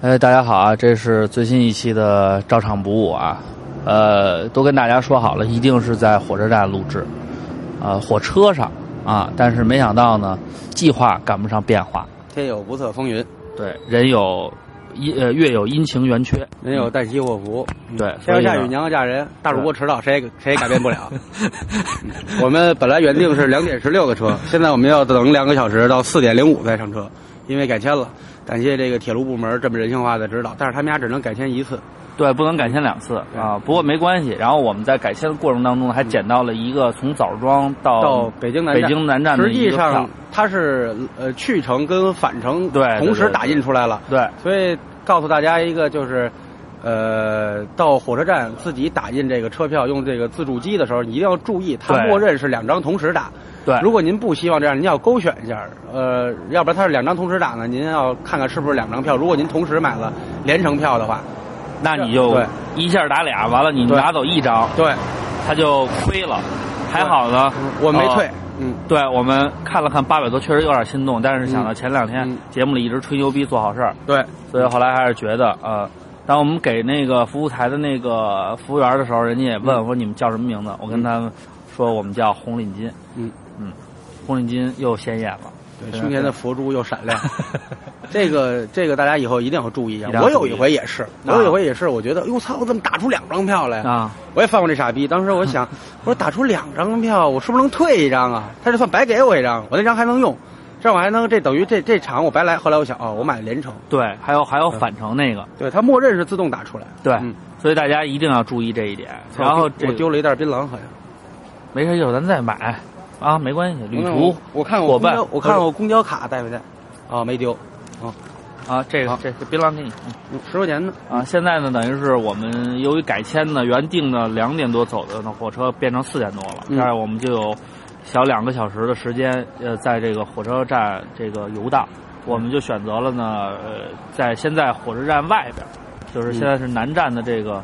哎，大家好啊！这是最新一期的照常不误啊。呃，都跟大家说好了，一定是在火车站录制，呃，火车上啊。但是没想到呢，计划赶不上变化。天有不测风云，对，人有阴呃月有阴晴圆缺，人有旦夕祸福。对，天要下雨，娘要嫁人，大主播迟到，谁也谁也改变不了。我们本来原定是两点十六的车，现在我们要等两个小时到四点零五再上车，因为改签了。感谢这个铁路部门这么人性化的指导，但是他们家只能改签一次，对，不能改签两次啊。不过没关系，然后我们在改签的过程当中还捡到了一个从枣庄到到北京南北京南站实际上它是呃去程跟返程对同时打印出来了，对，所以告诉大家一个就是，呃，到火车站自己打印这个车票用这个自助机的时候，你一定要注意，它默认是两张同时打。对，如果您不希望这样，您要勾选一下，呃，要不然它是两张同时打呢，您要看看是不是两张票。如果您同时买了连程票的话，那你就一下打俩，完了你拿走一张，对，他就亏了。还好呢，我没退。嗯，对，我们看了看八百多，确实有点心动，但是想到前两天节目里一直吹牛逼做好事儿，对，所以后来还是觉得，呃，当我们给那个服务台的那个服务员的时候，人家也问我说你们叫什么名字，我跟他们说我们叫红领巾，嗯。嗯，红领巾又显眼了，对，胸前的佛珠又闪亮。这个这个大家以后一定要注意一下！我有一回也是，我有一回也是，我觉得，哟操，我怎么打出两张票来啊？我也犯过这傻逼。当时我想，我说打出两张票，我是不是能退一张啊？他就算白给我一张，我那张还能用，这样我还能，这等于这这场我白来。后来我想，哦，我买了连程，对，还有还有返程那个，对，它默认是自动打出来，对，所以大家一定要注意这一点。然后我丢了一袋槟榔，好像。没事，一会儿咱再买。啊，没关系，旅途我看我公交，我看我公交卡带没带？啊，没丢。啊，啊，这个这槟榔给你，十块钱呢。啊，现在呢，等于是我们由于改签呢，原定的两点多走的那火车变成四点多了，这样我们就有小两个小时的时间，呃，在这个火车站这个游荡。我们就选择了呢，呃，在先在火车站外边，就是现在是南站的这个，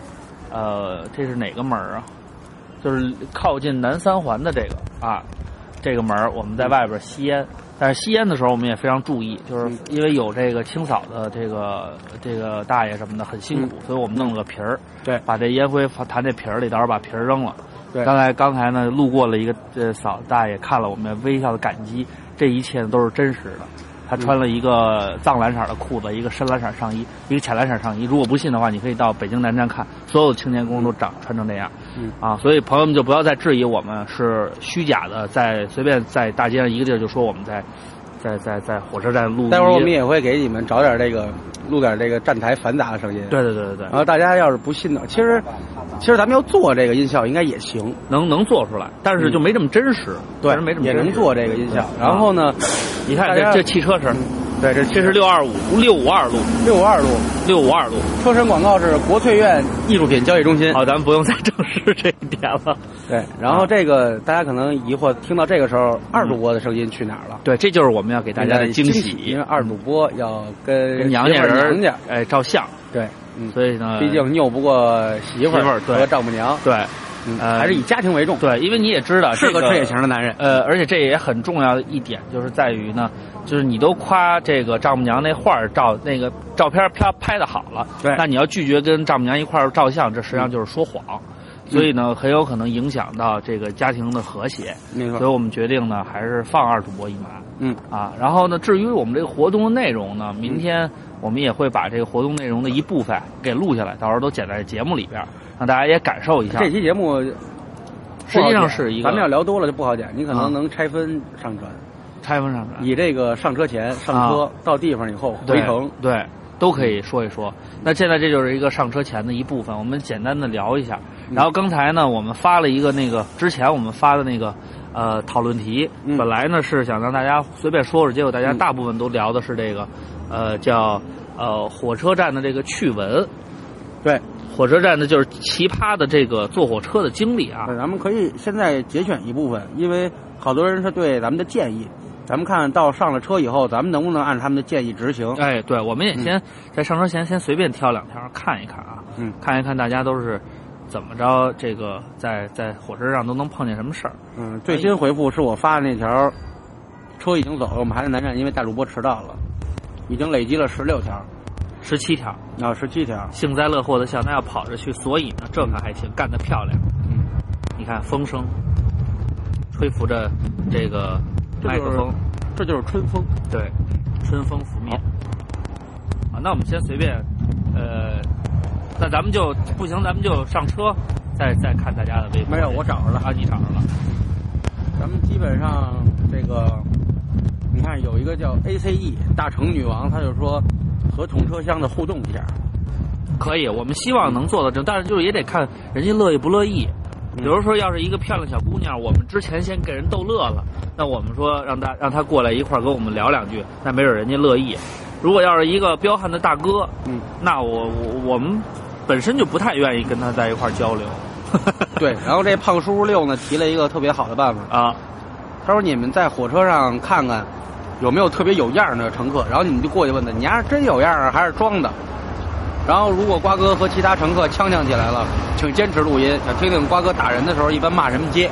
呃，这是哪个门啊？就是靠近南三环的这个啊。这个门我们在外边吸烟，但是吸烟的时候我们也非常注意，就是因为有这个清扫的这个这个大爷什么的很辛苦，所以我们弄了个瓶儿，对，把这烟灰弹这瓶儿里，到时候把瓶儿扔了。对，刚才刚才呢路过了一个这嫂大爷，看了我们微笑的感激，这一切都是真实的。他穿了一个藏蓝色的裤子，一个深蓝色上衣，一个浅蓝色上衣。如果不信的话，你可以到北京南站看，所有的青年工都长穿成那样。嗯啊，所以朋友们就不要再质疑我们是虚假的，在随便在大街上一个地儿就说我们在。在在在火车站录，待会儿我们也会给你们找点这个，录点这个站台繁杂的声音。对对对对对。然后大家要是不信的，其实其实咱们要做这个音效应该也行，能能做出来，但是就没这么真实。对，没这么也能做这个音效。然后呢，你看这这汽车声。对，这这是六二五六五二路，六五二路，六五二路。车身广告是国粹院艺术品交易中心。好，咱们不用再证实这一点了。对，然后这个大家可能疑惑，听到这个时候，二主播的声音去哪儿了？对，这就是我们要给大家的惊喜，因为二主播要跟娘家人家哎照相。对，嗯所以呢，毕竟拗不过媳妇儿和丈母娘。对。呃，还是以家庭为重。对，因为你也知道是个事业型的男人。呃，而且这也很重要的一点，就是在于呢，就是你都夸这个丈母娘那画照那个照片拍拍的好了，对，那你要拒绝跟丈母娘一块儿照相，这实际上就是说谎，所以呢，很有可能影响到这个家庭的和谐。没错。所以我们决定呢，还是放二主播一马。嗯。啊，然后呢，至于我们这个活动的内容呢，明天我们也会把这个活动内容的一部分给录下来，到时候都剪在节目里边，让大家也感受一下。这期节目。实际上是一个，咱们要聊多了就不好剪，你可能能拆分上传，拆分上传。以这个上车前、上车到地方以后回程，对，都可以说一说。那现在这就是一个上车前的一部分，我们简单的聊一下。然后刚才呢，我们发了一个那个之前我们发的那个呃讨论题，本来呢是想让大家随便说说，结果大家大部分都聊的是这个呃叫呃火车站的这个趣闻，对。火车站的就是奇葩的这个坐火车的经历啊！咱们可以现在节选一部分，因为好多人是对咱们的建议，咱们看到上了车以后，咱们能不能按他们的建议执行？哎，对，我们也先在上车前先随便挑两条看一看啊，嗯，看一看大家都是怎么着，这个在在火车上都能碰见什么事儿。嗯，最新回复是我发的那条，车已经走了，我们还在南站，因为大主播迟到了，已经累积了十六条。十七条，啊，十七条，幸灾乐祸的笑，他要跑着去所以呢，这可还行，干得漂亮。嗯，你看风声，吹拂着这个麦克风，这就是春风，对，春风拂面。啊，那我们先随便，呃，那咱们就不行，咱们就上车，再再看大家的微博。没有，我找着了，啊，你找着了。咱们基本上这个，你看有一个叫 ACE 大成女王，她就说和同车厢的互动一下。可以，我们希望能做到这，但是就是也得看人家乐意不乐意。比如说，要是一个漂亮小姑娘，我们之前先给人逗乐了，那我们说让她让她过来一块儿跟我们聊两句，那没准人家乐意。如果要是一个彪悍的大哥，嗯，那我我我们本身就不太愿意跟他在一块儿交流。对，然后这胖叔叔六呢提了一个特别好的办法啊，他说你们在火车上看看有没有特别有样的乘客，然后你们就过去问他，你丫是真有样啊还是装的？然后如果瓜哥和其他乘客呛呛起来了，请坚持录音，想听听瓜哥打人的时候一般骂什么街。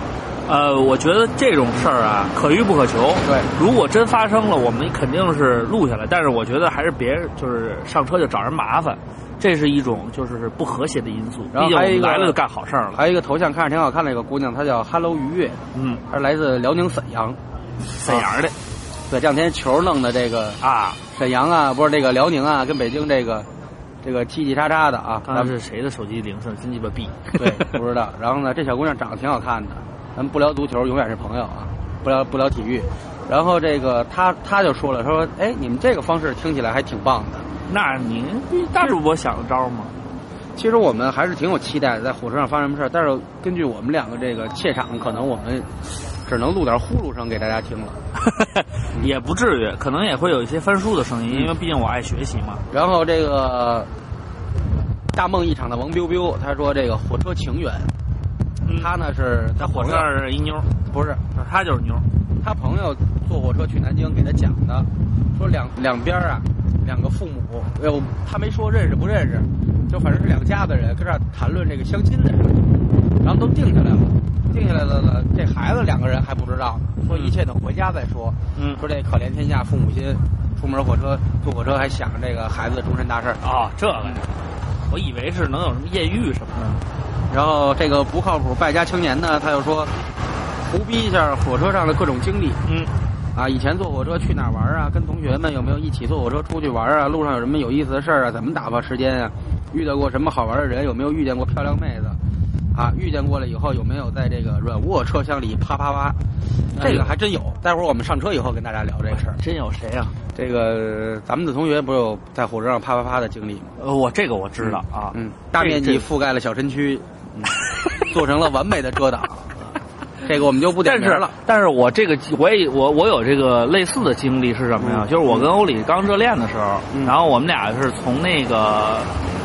呃，我觉得这种事儿啊，可遇不可求。对，如果真发生了，我们肯定是录下来。但是我觉得还是别就是上车就找人麻烦，这是一种就是不和谐的因素。然后还有一个来了就干好事儿了。还有一个头像看着挺好看的一个姑娘，她叫 Hello 愉悦，嗯，她是来自辽宁沈阳，沈阳的。对，这两天球弄的这个啊，沈阳啊，不是这个辽宁啊，跟北京这个这个叽叽喳喳的啊。刚才是谁的手机铃声？真鸡巴逼。对，不知道。然后呢，这小姑娘长得挺好看的。咱们不聊足球，永远是朋友啊！不聊不聊体育，然后这个她她就说了，说哎，你们这个方式听起来还挺棒的。那您大主播想的招吗？其实我们还是挺有期待的，在火车上发生什么事儿。但是根据我们两个这个怯场，可能我们只能录点呼噜声给大家听了。也不至于，可能也会有一些翻书的声音，因为毕竟我爱学习嘛。然后这个大梦一场的王彪彪，他说这个火车情缘。他呢是在火车上是一妞，不是，他就是妞。他朋友坐火车去南京，给他讲的，说两两边啊，两个父母，哎呦，他没说认识不认识，就反正是两家子人跟这谈论这个相亲的事然后都定下来了，定下来了呢，这孩子两个人还不知道呢，说一切等回家再说。嗯，说这可怜天下父母心，出门火车坐火车还想着这个孩子的终身大事啊，这个，我以为是能有什么艳遇什么的。然后这个不靠谱败家青年呢，他又说胡逼一下火车上的各种经历。嗯，啊，以前坐火车去哪玩啊？跟同学们有没有一起坐火车出去玩啊？路上有什么有意思的事儿啊？怎么打发时间啊？遇到过什么好玩的人？有没有遇见过漂亮妹子？啊，遇见过了以后有没有在这个软卧车厢里啪啪啪？这个还真有。待会儿我们上车以后跟大家聊这事儿。真有谁啊？这个咱们的同学不是有在火车上啪啪啪的经历吗？呃，我这个我知道啊。嗯，大面积覆盖了小身躯。做成了完美的遮挡，这个我们就不点名了。但是我这个我也我我有这个类似的经历是什么呀？就是我跟欧里刚热恋的时候，然后我们俩是从那个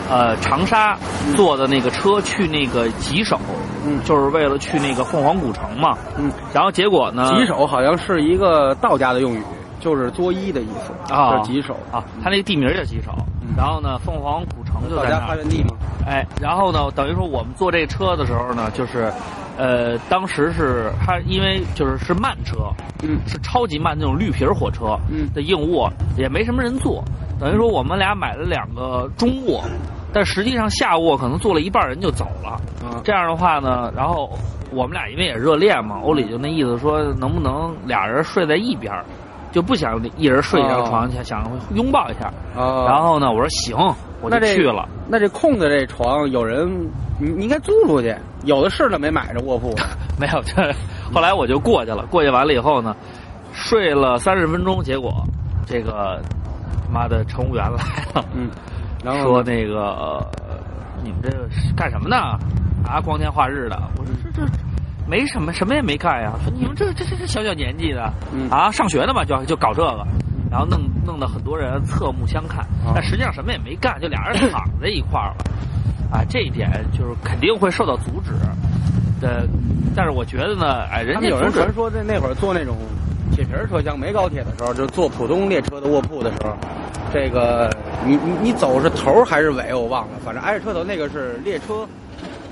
呃长沙坐的那个车去那个吉首，嗯，就是为了去那个凤凰古城嘛，嗯，然后结果呢，吉首好像是一个道家的用语，就是作揖的意思啊，吉首。啊，他那个地名叫吉首，然后呢，凤凰古城就在那发源地嘛。哎，然后呢，等于说我们坐这车的时候呢，就是，呃，当时是它因为就是是慢车，嗯，是超级慢那种绿皮火车，嗯，的硬卧也没什么人坐，等于说我们俩买了两个中卧，但实际上下卧可能坐了一半人就走了，嗯，这样的话呢，然后我们俩因为也热恋嘛，欧里就那意思说能不能俩人睡在一边，就不想一人睡一张床，想想拥抱一下，然后呢，我说行。我就去了，那这空的这床有人，你你应该租出去，有的是的没买着卧铺，没有这。后来我就过去了，过去完了以后呢，睡了三十分钟，结果这个妈的乘务员来了，嗯，然后说那个你们这个干什么呢？啊，光天化日的，我说这这没什么，什么也没干呀。说你们这这这这小小年纪的，啊，上学的嘛，就就搞这个。然后弄弄得很多人侧目相看，但实际上什么也没干，就俩人躺在一块儿了。啊，这一点就是肯定会受到阻止的。但是我觉得呢，哎，人家有人传说在那会儿坐那种铁皮车厢没高铁的时候，就坐普通列车的卧铺的时候，这个你你你走是头还是尾我忘了，反正挨着车头那个是列车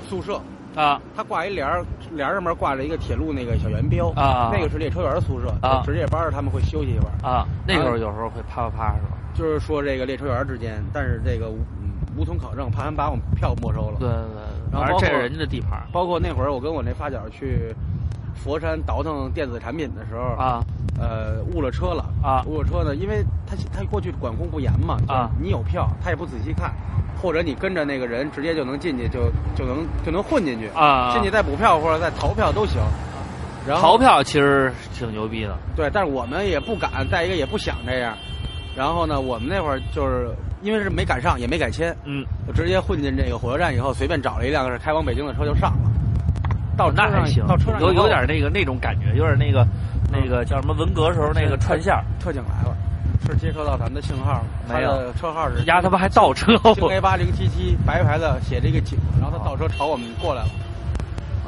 宿舍。啊，他挂一帘儿，帘儿上面挂着一个铁路那个小圆标啊，那个是列车员宿舍啊，值夜班他们会休息一会儿啊。那时候有时候会啪啪啪是吧？就是说这个列车员之间，但是这个嗯无从考证，怕他们把我们票没收了。对对对，然后这是人家的地盘。包括那会儿我跟我那发小去佛山倒腾电子产品的时候啊，呃，误了车了。啊，误了车呢，因为他他过去管控不严嘛啊，你有票他也不仔细看，或者你跟着那个人直接就能进去，就就能就能混进去啊，进去再补票或者再逃票都行。然后逃票其实挺牛逼的，对，但是我们也不敢，再一个也不想这样。然后呢，我们那会儿就是因为是没赶上，也没改签，嗯，就直接混进这个火车站以后，随便找了一辆是开往北京的车就上了。到那还行，到车上有有点那个那种感觉，有点那个那个叫什么文革时候那个串线。特警来了，是接收到咱们的信号了，没有车号是。丫他妈还倒车！京 A 八零七七白牌子写着一个警，然后他倒车朝我们过来了。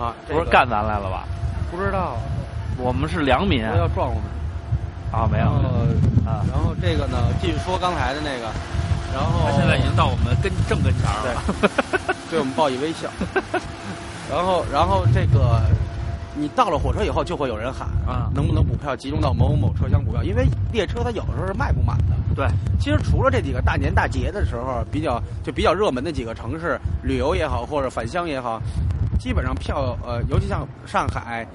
啊，不是干咱来了吧？不知道，我们是良民。要撞我们。啊，没有。啊，然后这个呢，继续说刚才的那个，然后他现在已经到我们跟正跟前了，对我们报以微笑。然后，然后这个，你到了火车以后，就会有人喊啊，能不能补票，集中到某某某车厢补票？因为列车它有的时候是卖不满的。对，其实除了这几个大年大节的时候，比较就比较热门的几个城市旅游也好，或者返乡也好，基本上票呃，尤其像上海、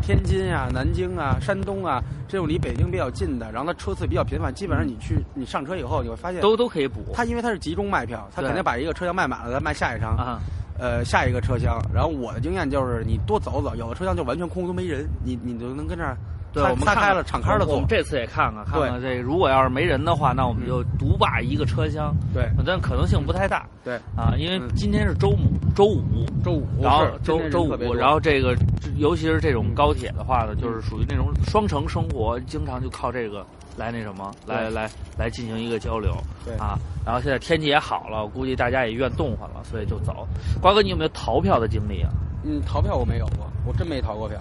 天津啊、南京啊、山东啊这种离北京比较近的，然后它车次比较频繁，基本上你去你上车以后，你会发现都都可以补。它因为它是集中卖票，它肯定把一个车厢卖满了，再卖下一张。啊。呃，下一个车厢，然后我的经验就是，你多走走，有的车厢就完全空，都没人，你你就能跟这儿，对，我们撒开了敞开了坐。我们这次也看看，看看这如果要是没人的话，那我们就独霸一个车厢。对，但可能性不太大。对，啊，因为今天是周五，周五，周五，然后周周五，然后这个，尤其是这种高铁的话呢，就是属于那种双城生活，经常就靠这个。来那什么，来来来进行一个交流，对啊，然后现在天气也好了，我估计大家也愿动换了，所以就走。瓜哥，你有没有逃票的经历啊？嗯，逃票我没有过，我真没逃过票。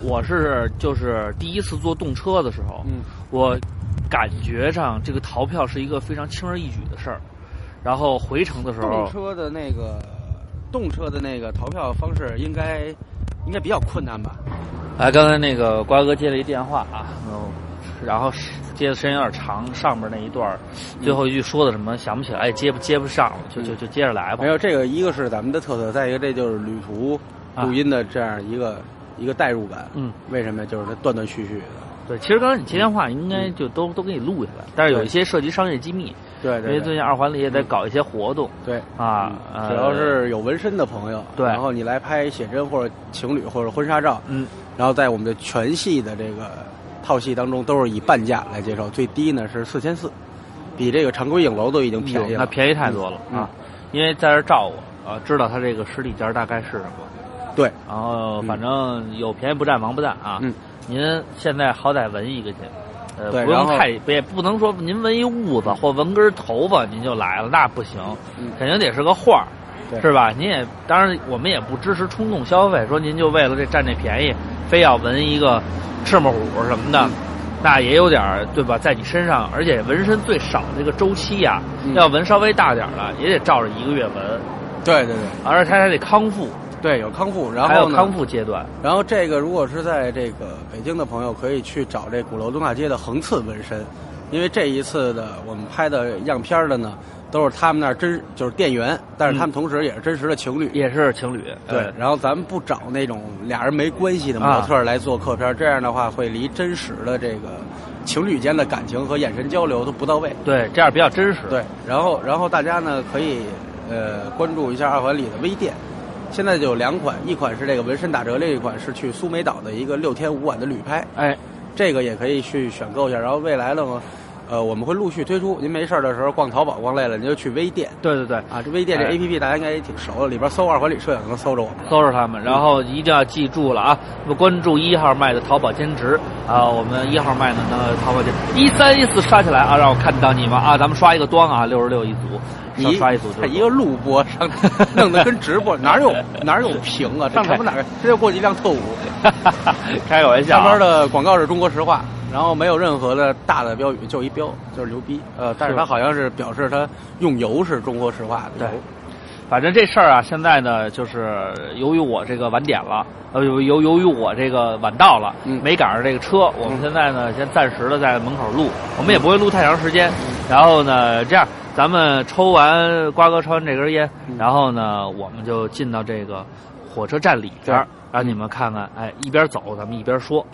我是就是第一次坐动车的时候，嗯，我感觉上这个逃票是一个非常轻而易举的事儿。然后回程的时候，动车的那个动车的那个逃票方式应该应该比较困难吧？哎，刚才那个瓜哥接了一电话啊，然后是。接的时间有点长，上面那一段最后一句说的什么想不起来，接不接不上了，就就就接着来吧。没有这个，一个是咱们的特色，再一个这就是旅途录音的这样一个一个代入感。嗯，为什么？就是它断断续续的。对，其实刚才你接电话应该就都都给你录下来，但是有一些涉及商业机密。对，因为最近二环里也在搞一些活动。对啊，主要是有纹身的朋友，对，然后你来拍写真或者情侣或者婚纱照，嗯，然后在我们的全系的这个。套系当中都是以半价来接受，最低呢是四千四，比这个常规影楼都已经便宜了，那便宜太多了啊！因为在这照我啊，知道他这个实体价大概是什么。对，然后反正有便宜不占，王不占啊。嗯，您现在好歹纹一个去，呃，不用太也不能说您纹一痦子或纹根头发您就来了，那不行，肯定得是个画儿，是吧？您也当然我们也不支持冲动消费，说您就为了这占这便宜，非要纹一个。赤木虎什么的，那也有点对吧？在你身上，而且纹身最少这个周期呀，要纹稍微大点的，也得照着一个月纹。对对对，而且它还得康复。对，有康复，然后还有康复阶段。然后这个如果是在这个北京的朋友，可以去找这鼓楼东大街的横刺纹身，因为这一次的我们拍的样片的呢。都是他们那儿真就是店员，但是他们同时也是真实的情侣，也是情侣。对，然后咱们不找那种俩人没关系的模特来做客片，这样的话会离真实的这个情侣间的感情和眼神交流都不到位。对，这样比较真实。对，然后然后大家呢可以呃关注一下二环里的微店，现在就有两款，一款是这个纹身打折，另一款是去苏梅岛的一个六天五晚的旅拍。哎，这个也可以去选购一下。然后未来呢？呃，我们会陆续推出。您没事的时候逛淘宝逛累了，您就去微店。对对对，啊，这微店这 A P P 大家应该也挺熟的，里边搜“二环里摄影”能搜着我们，搜着他们。然后一定要记住了啊，关注一号麦的淘宝兼职啊，我们一号麦呢，那淘宝兼一三一四刷起来啊，让我看到你们啊，咱们刷一个端啊，六十六一组，你刷一组，他一个录播上 弄得跟直播哪有 哪有屏啊？上什么哪儿？这就过去一辆特务，开个玩笑。上边的广告是中国实话。然后没有任何的大的标语，就一标就是牛逼。呃，但是他好像是表示他用油是中国石化的。对，反正这事儿啊，现在呢，就是由于我这个晚点了，呃，由由由于我这个晚到了，没赶上这个车，我们现在呢，先暂时的在门口录，我们也不会录太长时间。然后呢，这样咱们抽完瓜哥抽完这根烟，然后呢，我们就进到这个火车站里边儿，让你们看看，哎，一边走咱们一边说，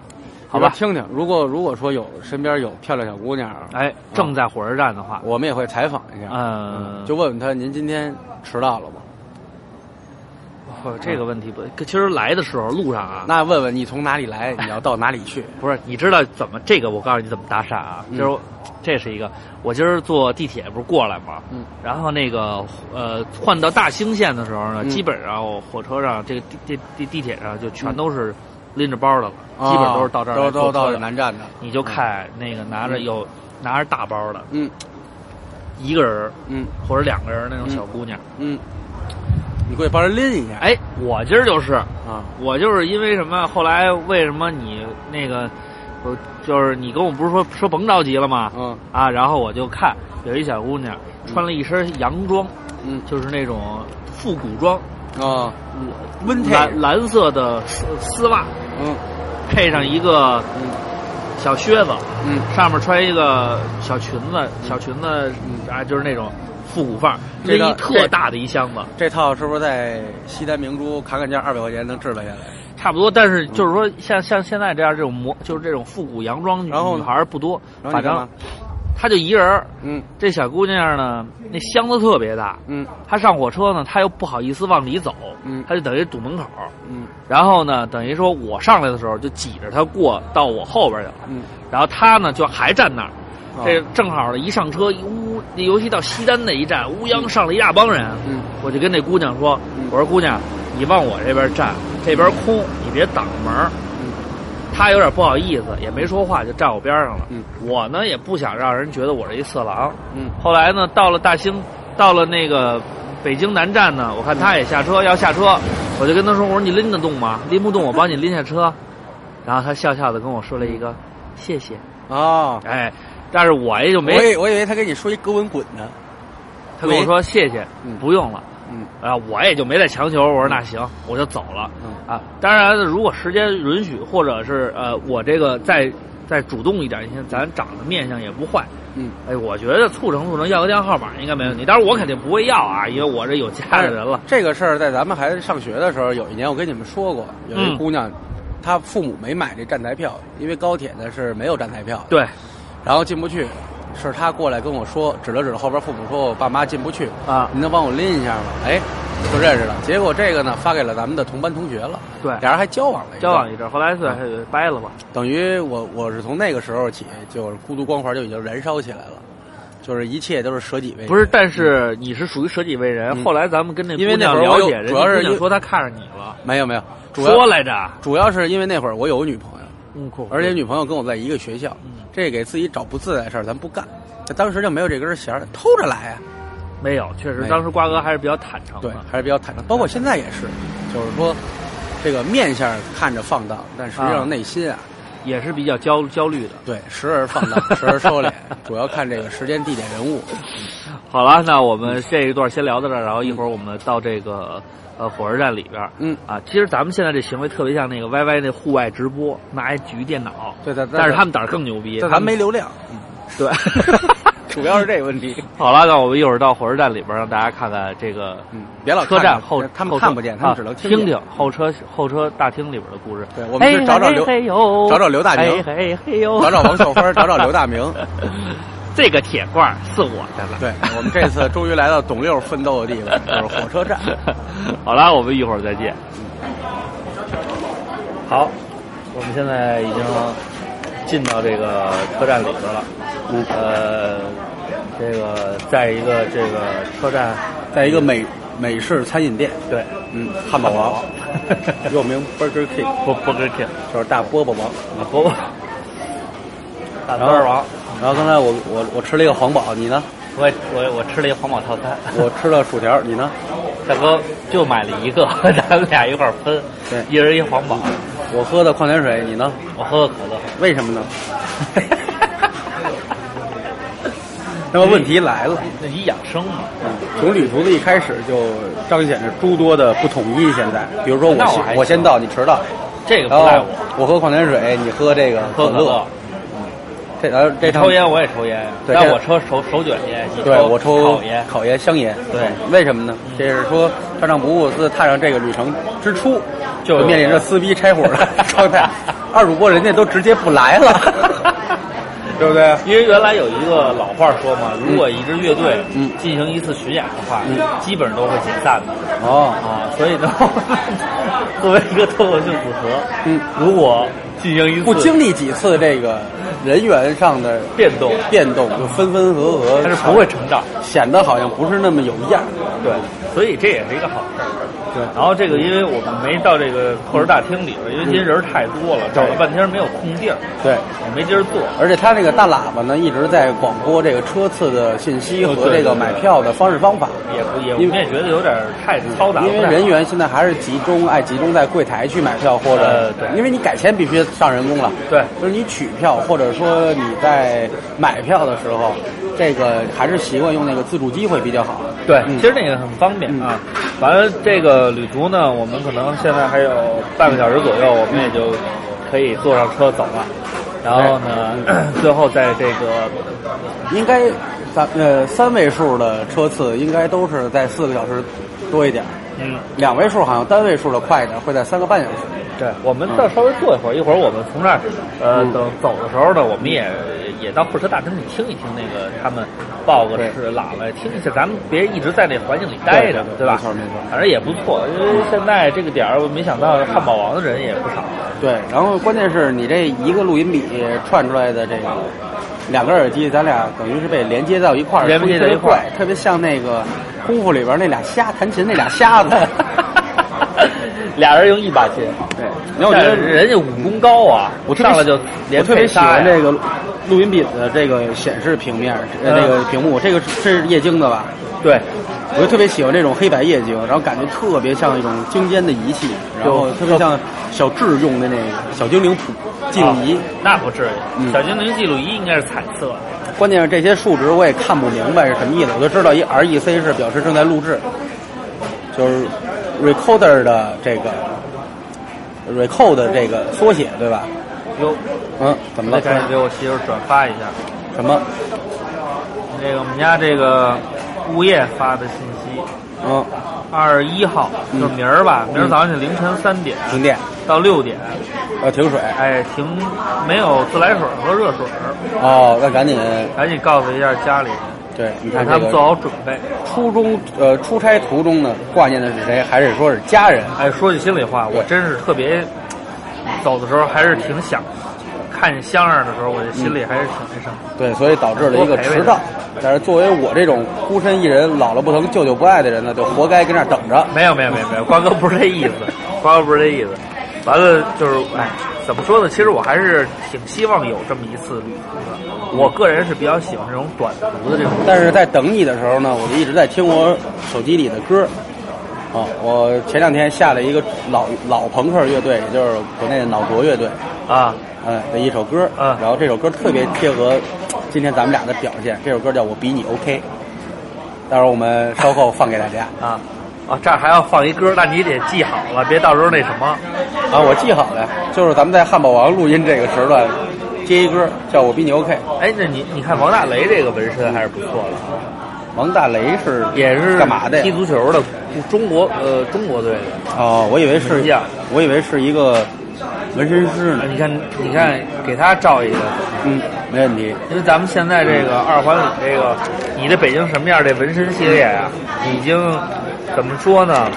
好吧？听听，如果如果说有身边有漂亮小姑娘，哎，正在火车站的话，我们也会采访一下，嗯，就问问她，您今天迟到了吗？不，这个问题不，其实来的时候路上啊，那问问你从哪里来，你要到哪里去？不是，你知道怎么这个？我告诉你怎么搭讪啊，就是这是一个，我今儿坐地铁不是过来吗？嗯，然后那个呃换到大兴线的时候呢，基本上火车上这个地地地地铁上就全都是拎着包的了，基本都是到这儿都都到南站的，你就看那个拿着有拿着大包的，嗯，一个人，嗯，或者两个人那种小姑娘，嗯。你过去帮人拎一下。哎，我今儿就是啊，我就是因为什么？后来为什么你那个，我就是你跟我不是说说甭着急了吗？嗯啊，然后我就看有一小姑娘穿了一身洋装，嗯，就是那种复古装啊，温蓝蓝色的丝丝袜，嗯，配上一个小靴子，嗯，上面穿一个小裙子，小裙子啊，就是那种。复古范儿，拎一特大的一箱子，这套是不是在西单明珠砍砍价二百块钱能置办下来？差不多，但是就是说，像像现在这样这种模，就是这种复古洋装女孩不多，反正她就一人嗯，这小姑娘呢，那箱子特别大。嗯，她上火车呢，她又不好意思往里走。嗯，她就等于堵门口。嗯，然后呢，等于说我上来的时候就挤着她过到我后边去了。嗯，然后她呢就还站那儿。这正好呢，一上车，乌，尤其到西单那一站，乌泱上了一大帮人。嗯，我就跟那姑娘说：“我说姑娘，你往我这边站，这边空，你别挡门。”嗯，她有点不好意思，也没说话，就站我边上了。嗯，我呢也不想让人觉得我是一色狼。嗯，后来呢，到了大兴，到了那个北京南站呢，我看他也下车要下车，我就跟他说：“我说你拎得动吗？拎不动，我帮你拎下车。”然后他笑笑的跟我说了一个：“谢谢。”哦，哎。但是我也就没，我以我以为他跟你说一哥文滚呢，他跟我说谢谢，不用了，嗯，啊，我也就没再强求，我说那行，我就走了，嗯啊，当然如果时间允许，或者是呃我这个再再主动一点，你看咱长得面相也不坏，嗯，哎，我觉得促成促成要个电话号码应该没问题，但是我肯定不会要啊，因为我这有家的人了。这个事儿在咱们孩子上学的时候，有一年我跟你们说过，有一姑娘，她父母没买这站台票，因为高铁呢是没有站台票的，对。然后进不去，是他过来跟我说，指了指后边父母说：“我爸妈进不去啊，您能帮我拎一下吗？”哎，就认识了。结果这个呢，发给了咱们的同班同学了。对，俩人还交往了，交往一阵，后来是掰了吧。等于我我是从那个时候起，就是孤独光环就已经燃烧起来了，就是一切都是舍己为。不是，但是你是属于舍己为人。后来咱们跟那因为那会儿了解，主要是说他看上你了。没有没有，说来着，主要是因为那会儿我有个女朋而且女朋友跟我在一个学校，这给自己找不自在的事儿咱不干。当时就没有这根弦儿，偷着来啊。没有，确实，当时瓜哥还是比较坦诚的，对，还是比较坦诚。包括现在也是，就是说，这个面相看着放荡，但实际上内心啊，也是比较焦焦虑的。对，时而放荡，时而收敛，主要看这个时间、地点、人物。好了，那我们这一段先聊到这儿，然后一会儿我们到这个。呃，火车站里边嗯啊，其实咱们现在这行为特别像那个 Y Y 那户外直播，拿一局电脑，对对，但是他们胆儿更牛逼，咱没流量，对，主要是这个问题。好了，那我们一会儿到火车站里边，让大家看看这个，嗯，别老车站后，他们看不见，他们只能听听后车后车大厅里边的故事。对，我们是找找刘，找找刘大明，嘿嘿呦，找找王秀芬，找找刘大明。这个铁罐是我的了。对我们这次终于来到董六奋斗的地方，就是火车站。好了，我们一会儿再见。好，我们现在已经进到这个车站里头了。嗯，呃，这个在一个这个车站，在一个美美式餐饮店。对，嗯，汉堡王，又名 Burger King，不 Burger King，就是大波波王，波波，大饽饽王。然后刚才我我我吃了一个皇堡，你呢？我我我吃了一个皇堡套餐。我吃了薯条，你呢？大哥就买了一个，咱们俩一块分。对，一人一皇堡。我喝的矿泉水，你呢？我喝的可乐。为什么呢？那么问题来了，那你养生嘛？嗯，从旅途的一开始就彰显着诸多的不统一。现在，比如说我先我先到，你迟到，这个不赖我。我喝矿泉水，你喝这个可乐。这呃这抽烟我也抽烟，对这但我抽手手卷烟，对我抽烤烟。烤烟、香烟。对为什么呢？嗯这是说上场不误自踏上这个旅程之初，就就面临着撕逼拆伙的 状态。二主播人家都直接不来了，对不对？因为原来有一个老话说嘛，如果一支乐队嗯进行一次巡演的话，嗯基本上都会解散的哦，啊。所以呢，作为一个脱口秀组合，嗯，如果进行一次不经历几次这个人员上的变动，变动，就分分合合，但是不会成长。显得好像不是那么有样。对，所以这也是一个好事儿。对然后这个，因为我们没到这个客人大厅里边，因为今天人太多了，找了半天没有空地儿，对，也没地儿坐。而且他那个大喇叭呢，一直在广播这个车次的信息和这个买票的方式方法。也不也，我们也觉得有点太嘈杂。因为人员现在还是集中爱集中在柜台去买票，或者、呃对因为你改签必须上人工了，对就是你取票或者说你在买票的时候，这个还是习惯用那个自助机会比较好。对，嗯其实那个很方便啊。完了，这个旅途呢，我们可能现在还有半个小时左右，我们也就可以坐上车走了。然后呢，最后在这个应该咱呃三位数的车次应该都是在四个小时多一点，嗯，两位数好像单位数的快一点，会在三个半小时。对，我们再稍微坐一会儿，一会儿我们从那儿，呃，嗯等走的时候呢，我们也也到候车大厅里听一听那个他们报个对是喇叭，听一下，咱们别一直在那环境里待着，吧？对吧没错没错反正也不错，因为现在这个点儿，我没想到汉堡王的人也不少。对，然后关键是你这一个录音笔串出来的这个两个耳机，咱俩等于是被连接到一块儿，连接到一块儿特别像那个功夫里边那俩瞎弹琴那俩瞎子。俩人用一把琴，对，然后我觉得人家武功高啊，我上来就连我特别喜欢这个录音笔的这个显示平面，呃，嗯这个屏幕，这个这是液晶的吧？对，我就特别喜欢这种黑白液晶，然后感觉特别像一种精尖的仪器，然后特别像小智用的那个小精灵谱记录仪。啊那不至于，嗯小精灵记录仪应该是彩色的。关键是这些数值我也看不明白是什么意思，我就知道一 REC 是表示正在录制，就是 recorder 的这个 record 的这个缩写，对吧？哟，嗯，怎么了？再赶紧给我媳妇转发一下。什么？这个我们家这个物业发的信息，嗯，二十一号嗯就是明儿吧，明儿早上凌晨三点停电，到六点，要停水。哎，停没有自来水和热水，哦，那赶紧，赶紧告诉一下家里人，对，你看他们做好准备。初中呃出差途中呢，挂念的是谁？还是说是家人？哎，说句心里话，我真是特别走的时候还是挺想看见香儿的时候，我这心里还是挺那什么。对，所以导致了一个迟到。但是作为我这种孤身一人、姥姥不疼、舅舅不爱的人呢，就活该跟那儿等着。没有没有没有没有，瓜哥不是这意思，瓜哥不是这意思。完了就是，哎，怎么说呢？其实我还是挺希望有这么一次旅途的。我个人是比较喜欢这种短途的这种。但是在等你的时候呢，我就一直在听我手机里的歌。哦，我前两天下了一个老老朋克乐队，也就是国内的脑浊乐队，啊，嗯的一首歌，嗯然后这首歌特别贴合今天咱们俩的表现。这首歌叫我比你 OK，待会儿我们稍后放给大家。啊啊，这儿还要放一歌，那你得记好了，别到时候那什么。啊，我记好了，就是咱们在汉堡王录音这个时段接一歌，叫我比你 OK。哎，那你你看王大雷这个纹身还是不错的，王大雷是也是干嘛的踢？足球的，中国呃中国队的。哦，我以为是这样，我以为是一个纹身师呢啊。你看你看，给他照一个。嗯，没问题。因为咱们现在这个二环里这个，你的北京什么样这纹身系列啊，已经怎么说呢？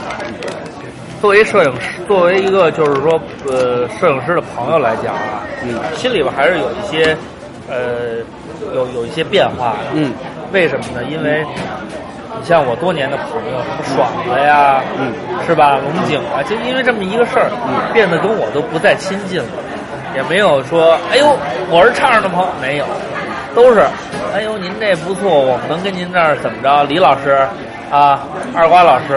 作为摄影师，作为一个就是说呃摄影师的朋友来讲啊，嗯心里边还是有一些呃有有一些变化的。嗯，为什么呢？因为你像我多年的朋友，什么爽子呀，嗯，是吧？龙井啊，就因为这么一个事儿，嗯变得跟我都不再亲近了，也没有说，哎呦，我是唱上的朋友，没有，都是，哎呦，您这不错，我们能跟您这儿怎么着？李老师啊，二瓜老师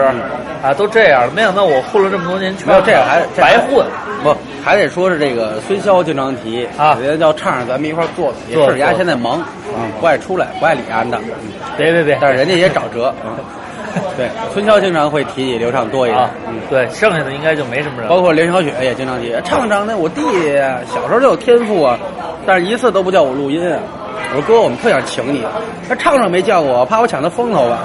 啊，都这样了，没想到我混了这么多年圈，没有这个还白混。不，还得说是这个孙潇经常提啊人家叫唱上咱们一块儿做的，也是人家现在忙，嗯，不爱出来，不爱理安的，嗯别别别，但是人家也找辙，嗯，对，孙潇经常会提起刘畅多一点。嗯，对，剩下的应该就没什么人。包括连小雪也经常提，唱唱那我弟弟小时候就有天赋啊，但是一次都不叫我录音。我说哥，我们特想请你，他唱唱没叫我，怕我抢他风头吧。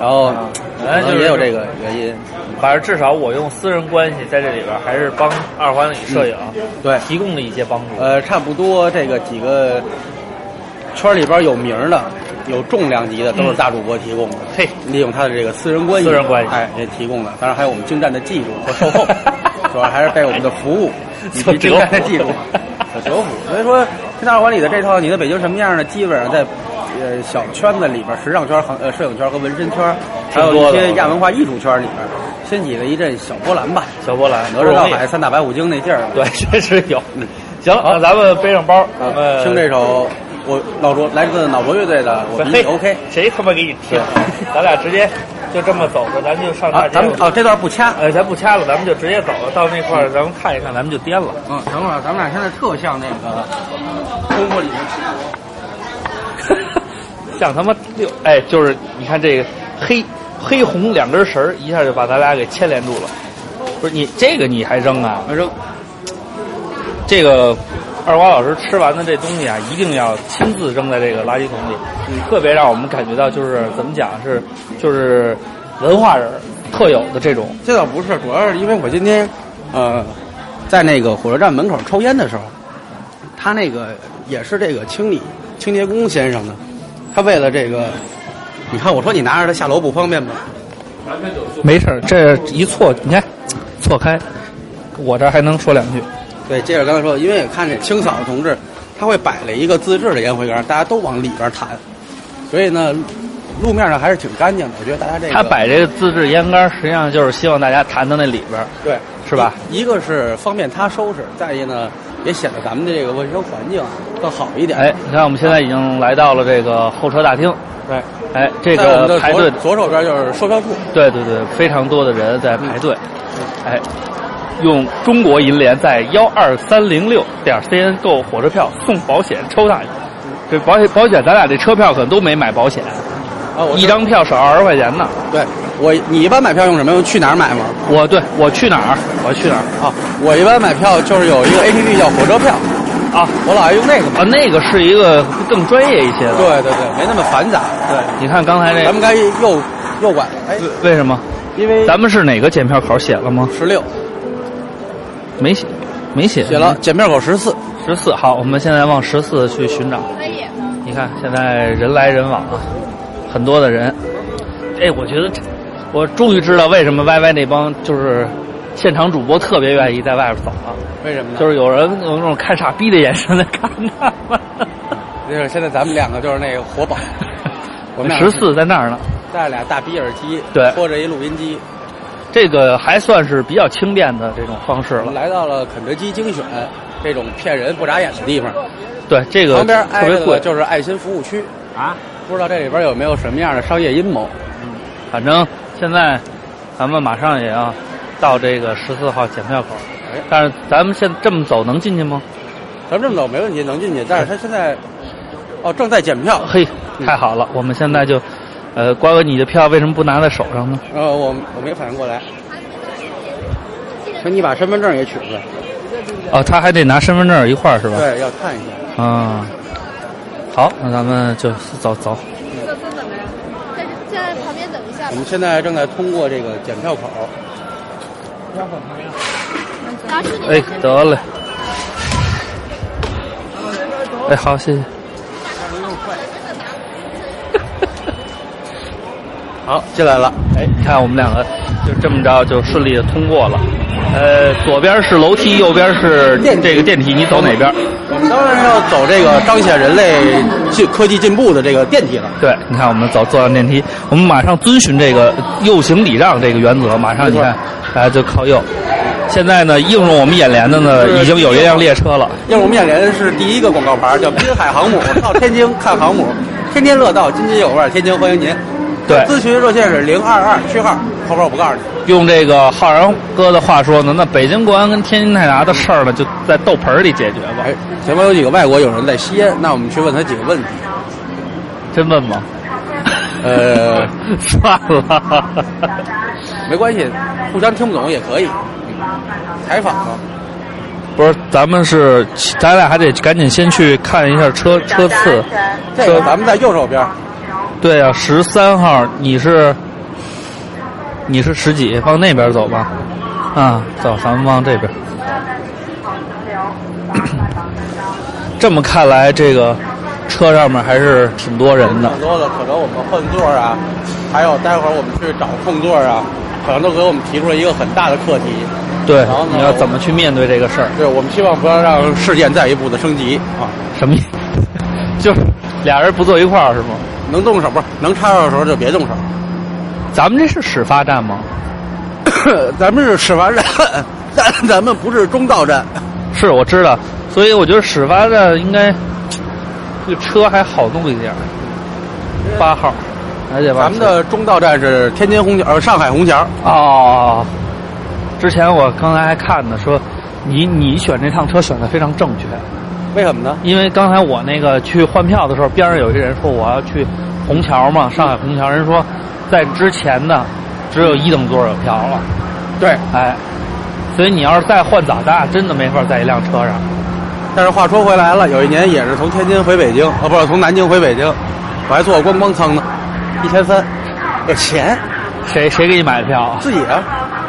然后，可能也有这个原因。反正至少我用私人关系在这里边，还是帮二环里摄影对提供了一些帮助。呃，差不多这个几个圈里边有名的、有重量级的，都是大主播提供的。嘿，利用他的这个私人关系，私人关系哎，也提供的。当然还有我们精湛的技术和售后，主要还是被我们的服务 以及精湛的技术和折服。所以说，天大二环里的这套《你在北京什么样》呢？基本上在呃小圈子里边，时尚圈、行呃摄影圈和纹身圈，还有一些亚文化艺术圈里边，掀起了一阵小波澜吧。小波澜，哪吒闹海、三打白骨精那劲儿。对，确实有。行，那咱们背上包，咱们听这首我脑浊来自脑博乐队的《我比你 OK》。谁他妈给你听？咱俩直接就这么走着，咱就上大街。咱们哦，这段不掐，呃，咱不掐了，咱们就直接走了。到那块儿，咱们看一看，咱们就颠了。嗯，等会儿，咱们俩现在特像那个功夫里面。像他妈六哎，就是你看这个黑黑红两根绳儿，一下就把咱俩给牵连住了。不是你这个你还扔啊？扔。这个二瓜老师吃完的这东西啊，一定要亲自扔在这个垃圾桶里，嗯特别让我们感觉到就是怎么讲是就是文化人特有的这种。这倒不是，主要是因为我今天呃在那个火车站门口抽烟的时候，他那个也是这个清理清洁工先生呢，他为了这个，你看我说你拿着它下楼不方便吗？没事这一错你看错开，我这还能说两句。对，接着刚才说，因为也看见清扫的同志，他会摆了一个自制的烟灰缸，大家都往里边弹，所以呢，路面上还是挺干净的。我觉得大家这个他摆这个自制烟缸，实际上就是希望大家弹到那里边，对，是吧？一个是方便他收拾，再一个呢，也显得咱们的这个卫生环境更好一点。哎，你看我们现在已经来到了这个候车大厅，对，哎，这个排队，左手边就是售票处，对对对，非常多的人在排队，哎。用中国银联在幺二三零六点 cn 购火车票送保险抽大奖，这保险保险咱俩这车票可能都没买保险，啊，我一张票少二十块钱呢。对我，你一般买票用什么？用去哪儿买吗？我对我去哪儿？我去哪儿啊？我一般买票就是有一个 A P P 叫火车票，啊，我老爱用那个。啊，那个是一个更专业一些的。对对对，没那么繁杂。对，你看刚才这，咱们该右右拐。哎，为什么？因为咱们是哪个检票口写了吗？十六。没写，没写。写了检票口十四，十四。好，我们现在往十四去寻找。可以。你看，现在人来人往啊，很多的人。哎，我觉得这，我终于知道为什么 YY 那帮就是现场主播特别愿意在外边走了。为什么呢？就是有人有那种看傻逼的眼神在看他们。就是现在咱们两个就是那个活宝。我们十四在那儿呢，带俩大逼耳机，对，拖着一录音机。这个还算是比较轻便的这种方式了。来到了肯德基精选这种骗人不眨眼的地方。对，这个旁边特别贵，就是爱心服务区啊。不知道这里边有没有什么样的商业阴谋？嗯，反正现在咱们马上也要到这个十四号检票口，但是咱们现这么走能进去吗？咱们这么走没问题，能进去。但是他现在哦正在检票。嘿，太好了，我们现在就。呃，瓜哥，你的票为什么不拿在手上呢？呃，我我没反应过来。那你把身份证也取出来。哦，他还得拿身份证一块儿是吧？对，要看一下。啊，好，那咱们就走走。旁边等一下。我们现在正在通过这个检票口。哎，得嘞。哎，好，谢谢。好，进来了。哎，你看我们两个就这么着就顺利的通过了。呃，左边是楼梯，右边是这个电梯，你走哪边？我们当然要走这个彰显人类进科技进步的这个电梯了。对，你看我们走坐上电梯，我们马上遵循这个右行礼让这个原则，马上你看大家就靠右。现在呢，映入我们眼帘的呢，已经有一辆列车了。映入我们眼帘的是第一个广告牌，叫滨海航母，到天津看航母，天天乐道，津津有味，天津欢迎您。对，咨询热线是零二二区号，后边我不告诉你。用这个浩然哥的话说呢，那北京国安跟天津泰达的事儿呢，就在豆盆里解决吧。哎，前面有几个外国友人在吸烟，那我们去问他几个问题。真问吗？呃，算了，没关系，互相听不懂也可以。采访嘛，不是，咱们是，咱俩还得赶紧先去看一下车车次。这个咱们在右手边。对啊，十三号，你是你是十几？往那边走吧。啊，走，咱们往这边。这么看来，这个车上面还是挺多人的。挺多的，可能我们换座啊，还有待会儿我们去找空座啊，可能都给我们提出了一个很大的课题。对，然后你要怎么去面对这个事儿？对，我们希望不要让事件再一步的升级啊！什么意思？就是俩人不坐一块儿是吗？能动手不是？能插手的时候就别动手。咱们这是始发站吗？咱们是始发站，但 咱们不是中道站。是，我知道。所以我觉得始发站应该这车还好弄一点。八号，而且咱们的中道站是天津虹桥，呃，上海虹桥。哦。之前我刚才还看呢，说你你选这趟车选的非常正确，为什么呢？因为刚才我那个去换票的时候，边上有一个人说我要去虹桥嘛，上海虹桥，人说在之前的只有一等座有票了。对，哎，所以你要是再换早，咱俩真的没法在一辆车上。但是话说回来了，有一年也是从天津回北京，哦，不是从南京回北京，我还坐观光舱呢，一千三，有钱。谁谁给你买的票？自己啊。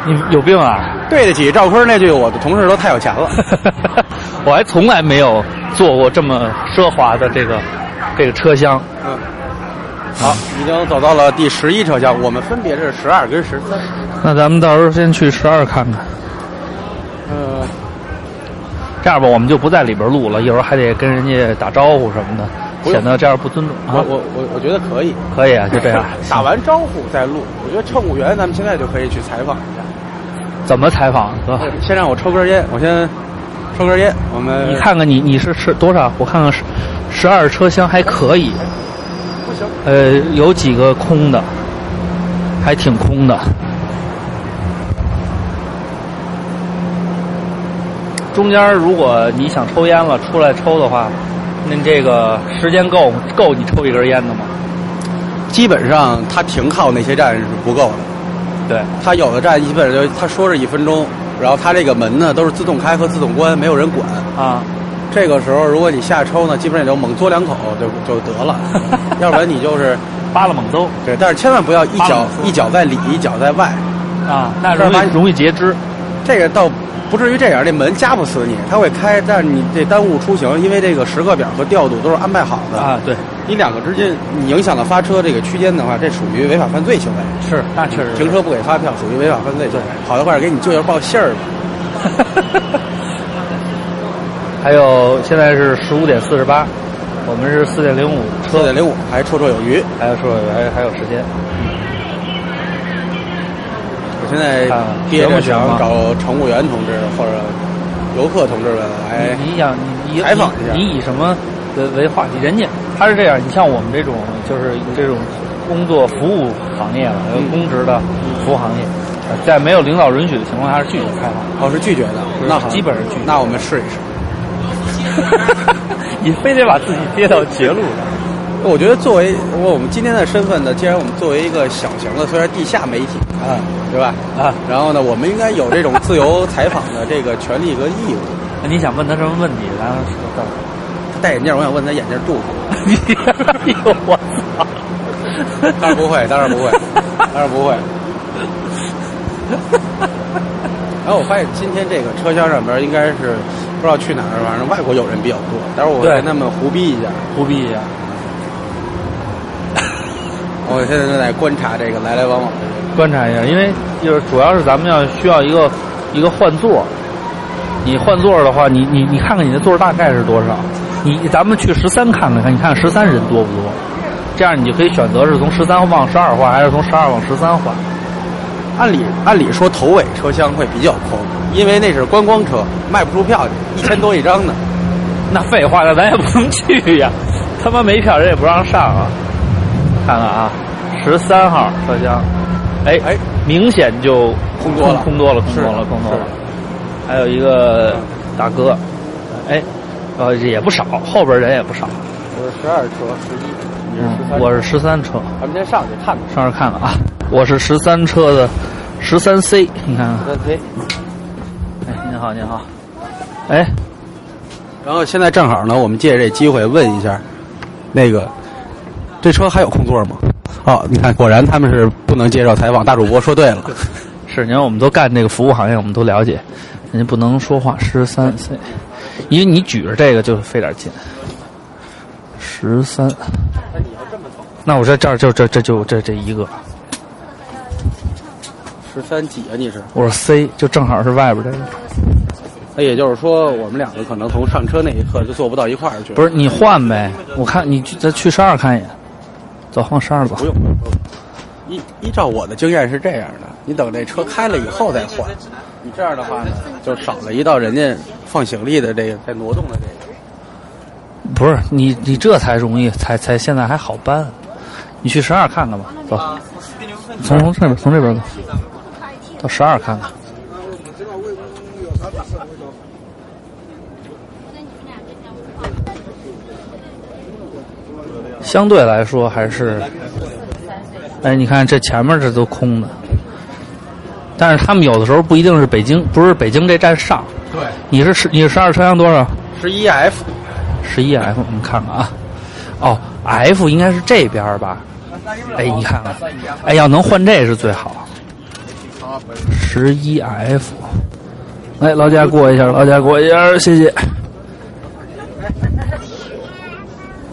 你有病啊！对得起赵坤那句：“我的同事都太有钱了。”我还从来没有坐过这么奢华的这个这个车厢。嗯，好，已经走到了第十一车厢，我们分别是十二跟十三。那咱们到时候先去十二看看。嗯，这样吧，我们就不在里边录了，一会儿还得跟人家打招呼什么的，显得这样不尊重。我我我我觉得可以，可以啊，就这样。打完招呼再录，我觉得乘务员咱们现在就可以去采访一下。怎么采访哥？先让我抽根烟，我先抽根烟。我们你看看你你是是多少？我看看十十二车厢还可以。不行。呃，有几个空的，还挺空的。中间如果你想抽烟了，出来抽的话，那这个时间够够你抽一根烟的吗？基本上他停靠那些站是不够的。对，他有的站基本上就他说是一分钟，然后他这个门呢都是自动开和自动关，没有人管啊。这个时候如果你下抽呢，基本上也就猛嘬两口就就得了，要不然你就是扒拉猛嘬。对，但是千万不要一脚一脚在里，一脚在外啊，那容易容易截肢。这个倒不至于这样，这门夹不死你，它会开，但是你这耽误出行，因为这个时刻表和调度都是安排好的啊。对。你两个之间，你影响了发车这个区间的话，这属于违法犯罪行为。是，那确实。停车不给发票，属于违法犯罪行为。好的话，给你舅舅报信儿吧。还有，现在是十五点四十八，我们是四点零五，四点零五，还绰绰有余，还有绰绰有余，还还有时间。我现在憋着想找乘务员同志或者游客同志们来，你想你采访一下，你以什么为为话题？人家。他是这样，你像我们这种就是这种工作服务行业了，公职的服务行业，在没有领导允许的情况下是拒绝开放。哦，是拒绝的，那基本上拒。那我们试一试。你非得把自己跌到 绝路上。我觉得作为我们今天的身份呢，既然我们作为一个小型的虽然地下媒体啊，对吧？啊，然后呢，我们应该有这种自由采访的这个权利和义务。那你想问他什么问题？然后说到。戴眼镜，我想问他眼镜度数。哎呦我操！当然不会，当然不会，当然不会。然后我发现今天这个车厢上边应该是不知道去哪儿，反正外国友人比较多。待会儿我跟他们胡逼一下，胡逼一下。我现在正在观察这个来来往往的。观察一下，因为就是主要是咱们要需要一个一个换座。你换座的话，你你你看看你的座大概是多少？你咱们去十三看看看，你看十三人多不多？这样你就可以选择是从十三往十二换，还是从十二往十三换。按理按理说头尾车厢会比较空，因为那是观光车，卖不出票去，一千多一张呢。那废话，那咱也不能去呀！他妈没票人也不让上啊！看看啊，十三号车厢，哎哎，明显就空多了，空多了，空多了，空多了。还有一个大哥，哎。呃，也不少，后边人也不少。我是十二车，十一。嗯，我是十三车。咱们先上去看看，上去看看啊！我是十三车的十三 C，你看看。十三 C。哎，您好，您好。哎，然后现在正好呢，我们借这机会问一下，那个这车还有空座吗？哦，你看，果然他们是不能接受采访。大主播说对了，是，你看我们都干这个服务行业，我们都了解，人家不能说话。十三 C，因为你举着这个就费点劲。十三，那我这这儿就这这就这这一个。十三几啊？你是？我说 C，就正好是外边这个。那也就是说，我们两个可能从上车那一刻就坐不到一块儿去。不是你换呗？我看你再去十二看一眼。走，往十二走。不用，不用。依依照我的经验是这样的，你等这车开了以后再换。你这样的话呢，就少了一道人家放行李的这个在挪动的这个。不是你，你这才容易，才才现在还好搬。你去十二看看吧，走。从从这边，从这边走，到十二看看。相对来说还是，哎，你看这前面这都空的，但是他们有的时候不一定是北京，不是北京这站上。对。你是十，你是十二车厢多少？十一 F。十一 F，我们看看啊。哦，F 应该是这边吧？哎，你看看，哎，要能换这是最好。十一 F，来，劳驾过一下，劳驾过一下，谢谢。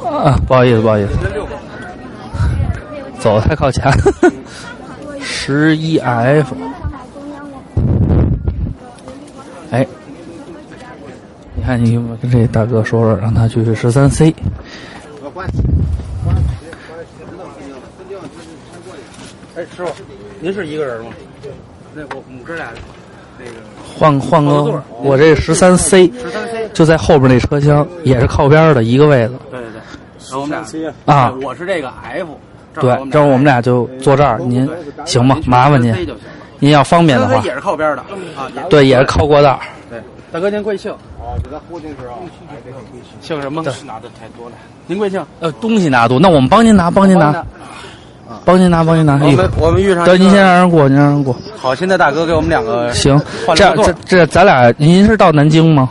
啊，不好意思，不好意思，走的太靠前。十一 F，哎，你看，你跟这大哥说说，让他去十三 C。哎，师傅，您是一个人吗？那我我们哥俩，那个换换个，我这十三 C 就在后边那车厢，也是靠边的一个位子。我们俩啊，我是这个 F，对，正好我们俩就坐这儿，您行吗？麻烦您，您要方便的话，也是靠边的啊，对，也是靠过道。对，大哥您贵姓？啊，就在附近是啊。姓什么？拿的太多了。您贵姓？呃，东西拿多，那我们帮您拿，帮您拿，帮您拿，帮您拿。我们我们遇上。对，您先让人过，您让人过。好心的大哥给我们两个行，这样这这咱俩，您是到南京吗？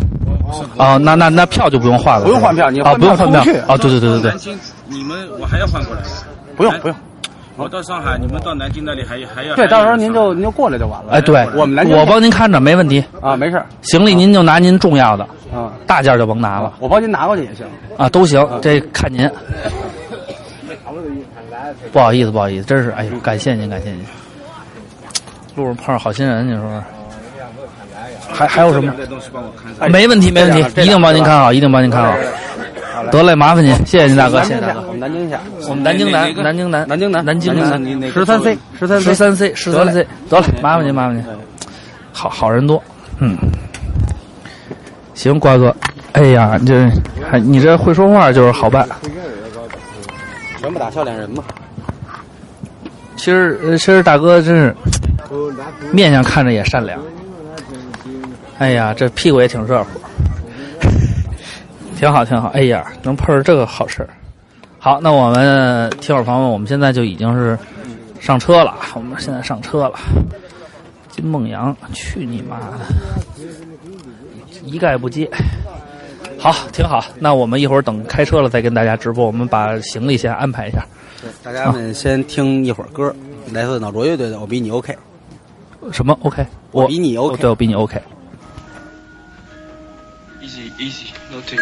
啊，那那那票就不用换了，不用换票，你啊不用换票啊，对对对对对。南京，你们我还要换过来。不用不用，我到上海，你们到南京那里还还要。对，到时候您就您就过来就完了。哎，对，我们南京我帮您看着，没问题啊，没事。行李您就拿您重要的啊，大件就甭拿了。我帮您拿过去也行啊，都行，这看您。不好意思，不好意思，真是哎呦，感谢您，感谢您。路上碰上好心人，你说说。还还有什么？没问题，没问题，一定帮您看好，一定帮您看好。得嘞，麻烦您，谢谢您大哥，谢谢大哥。我们南京下，我们南京南，南京南，南京南，南京南，十三 C，十三十三 C，十三 C，得嘞，麻烦您，麻烦您。好好人多，嗯，行，瓜哥，哎呀，你这还你这会说话就是好办。全部打笑脸人嘛。其实，其实大哥真是面相看着也善良。哎呀，这屁股也挺热乎，挺好，挺好。哎呀，能碰上这个好事儿。好，那我们听友朋友们，我们现在就已经是上车了。我们现在上车了。金梦阳，去你妈的！一概不接。好，挺好。那我们一会儿等开车了再跟大家直播。我们把行李先安排一下。大家们先听一会儿歌，来自脑浊乐队的《我比你 OK》。什么 OK？我比你 OK。对，我比你 OK。Easy, não tem.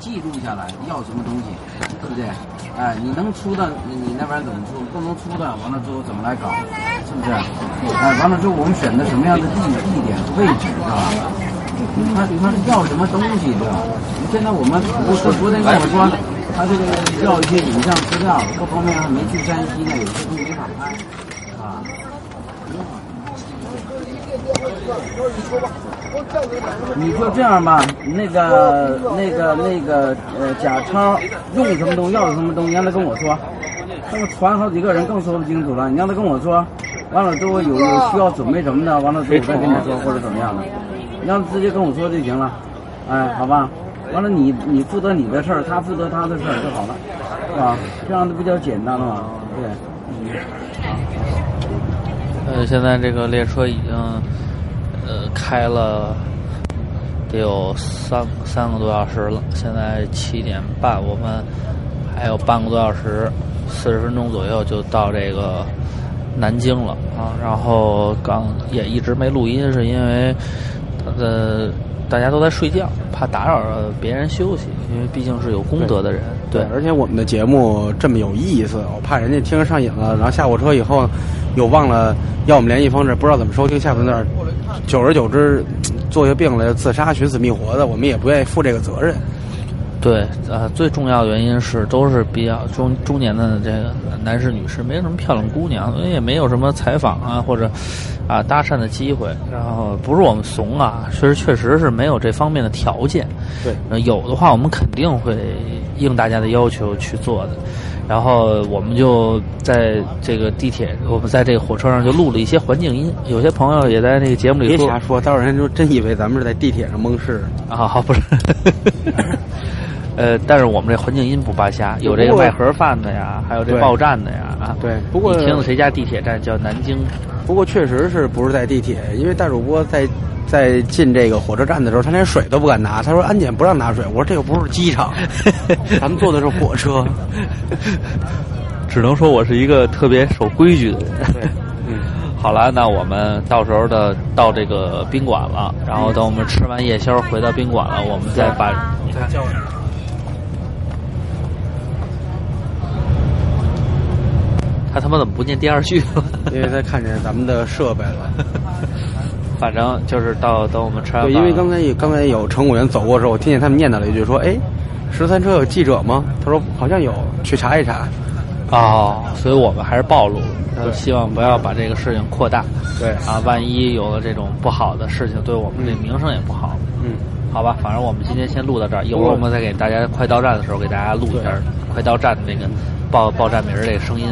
记录下来要什么东西，对不对？哎，你能出的，你你那边怎么出？不能出的，完了之后怎么来搞？是不是？哎，完了之后我们选择什么样的地地点位置，是吧？他他要什么东西，对吧？现在我们我昨昨天跟我说，他这个要一些影像资料，各方面还没去山西呢，有些东西没法拍，啊。你就这样吧，那个、那个、那个，呃，贾超用什么东西，要什么东西，让他跟我说。他们传好几个人更说不清楚了，你让他跟我说。完了之后有有需要准备什么的，完了之后再跟你说或者怎么样的，你让他直接跟我说就行了。哎，好吧。完了你你负责你的事儿，他负责他的事儿就好了，是吧？这样子比较简单了嘛？对。呃，现在这个列车已经呃开了得有三三个多小时了，现在七点半，我们还有半个多小时，四十分钟左右就到这个南京了啊。然后刚也一直没录音，是因为它的大家都在睡觉，怕打扰了别人休息，因为毕竟是有功德的人。对，而且我们的节目这么有意思，我怕人家听着上瘾了，然后下火车以后又忘了要我们联系方式，不知道怎么收听下回那儿，久而久之 做下病来自杀、寻死觅活的，我们也不愿意负这个责任。对，呃，最重要的原因是都是比较中中年的这个男士、女士，没有什么漂亮姑娘，所以也没有什么采访啊或者啊搭讪的机会。然后不是我们怂啊，确实确实是没有这方面的条件。对，呃，有的话我们肯定会应大家的要求去做的。然后我们就在这个地铁，我们在这个火车上就录了一些环境音。有些朋友也在那个节目里说别瞎说，到时候人就真以为咱们是在地铁上蒙事。啊，好，不是。呃，但是我们这环境音不扒瞎，有这个卖盒饭的呀，还有这报站的呀，啊，对。不过你听的谁家地铁站叫南京？不过确实是不是在地铁，因为大主播在在进这个火车站的时候，他连水都不敢拿，他说安检不让拿水。我说这又不是机场，咱们坐的是火车。只能说我是一个特别守规矩的人。对，嗯，好了，那我们到时候的到这个宾馆了，然后等我们吃完夜宵回到宾馆了，我们再把。叫我。他他妈怎么不念第二句了？因为他看见咱们的设备了。反正就是到等我们吃完对，因为刚才刚才有乘务员走过的时候，我听见他们念叨了一句说：“哎，十三车有记者吗？”他说：“好像有，去查一查。”哦，所以我们还是暴露了，希望不要把这个事情扩大。对啊，万一有了这种不好的事情，对我们这名声也不好。嗯，好吧，反正我们今天先录到这儿，一会儿我们再给大家快到站的时候给大家录一下快到站的那个报报站名儿这个声音。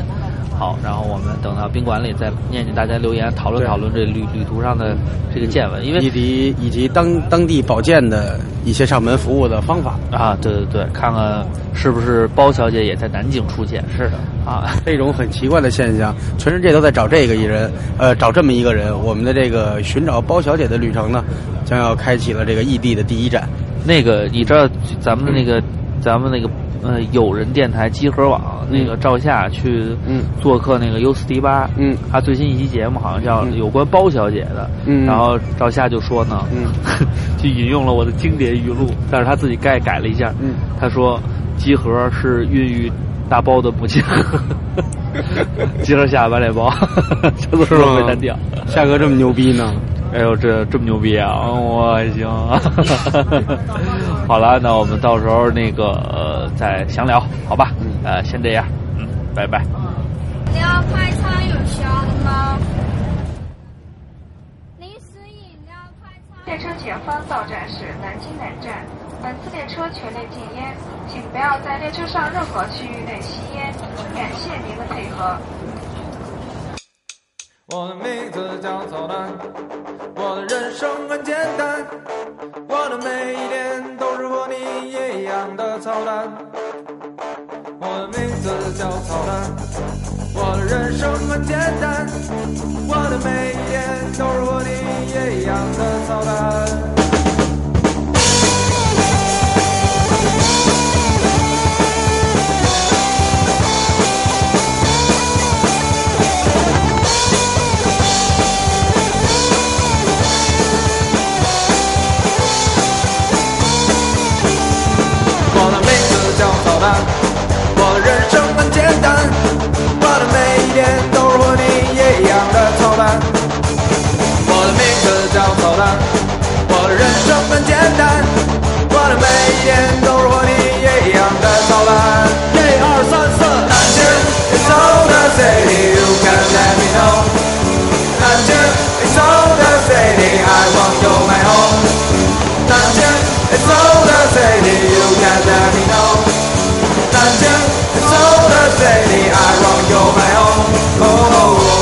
好，然后我们等到宾馆里再念念大家留言，讨论讨论这旅旅途上的这个见闻，因为以及以及当当地保健的一些上门服务的方法啊，对对对，看看是不是包小姐也在南京出现？是的啊，这种很奇怪的现象，全世界都在找这个一人，呃，找这么一个人。我们的这个寻找包小姐的旅程呢，将要开启了这个异地的第一站。那个你知道咱们的那个、咱们那个。呃，友人电台集合网那个赵夏去做客那个 U 四 D 八，嗯，他最新一期节目好像叫有关包小姐的，嗯，然后赵夏就说呢，嗯，就引用了我的经典语录，但是他自己改改了一下，嗯，他说集合是孕育大包的母亲，集合下完脸包，这都是没单调，夏哥这么牛逼呢。哎呦，这这么牛逼啊！我还行。好了，那我们到时候那个呃再详聊，好吧？嗯，呃，先这样，嗯，拜拜。要快餐有香吗？零食饮料快餐。列车前方到站是南京南站，本次列车全列禁烟，请不要在列车上任何区域内吸烟，感谢您的配合。我的名字叫草蛋，我的人生很简单，我的每一天都是和你一样的操蛋。我的名字叫草蛋，我的人生很简单，我的每一天都是和你一样的操蛋。我的人生很简单，我的每一天都是和你一样的操蛋。一二三四，南京，It's all the city, you can let me know。南京，It's all the city, I want you my home。南京，It's all the city, you can let me know。南京，It's all the city, I want you my home。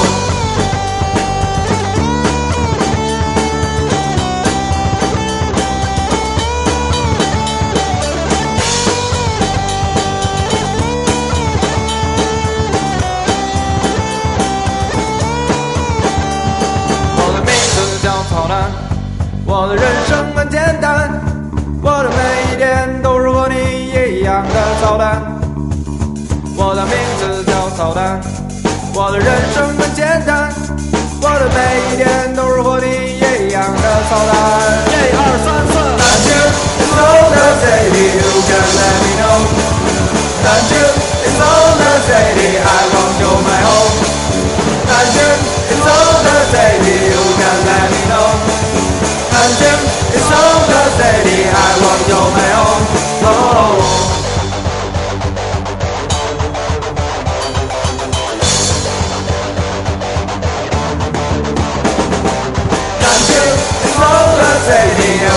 操蛋，我的人生很简单，我的每一天都是和你一样的操蛋。一二三四。city, you can let me know. Nanjing is all the city, I want you my home. Nanjing is all the city, you can let me know. Nanjing is all the city, I want you my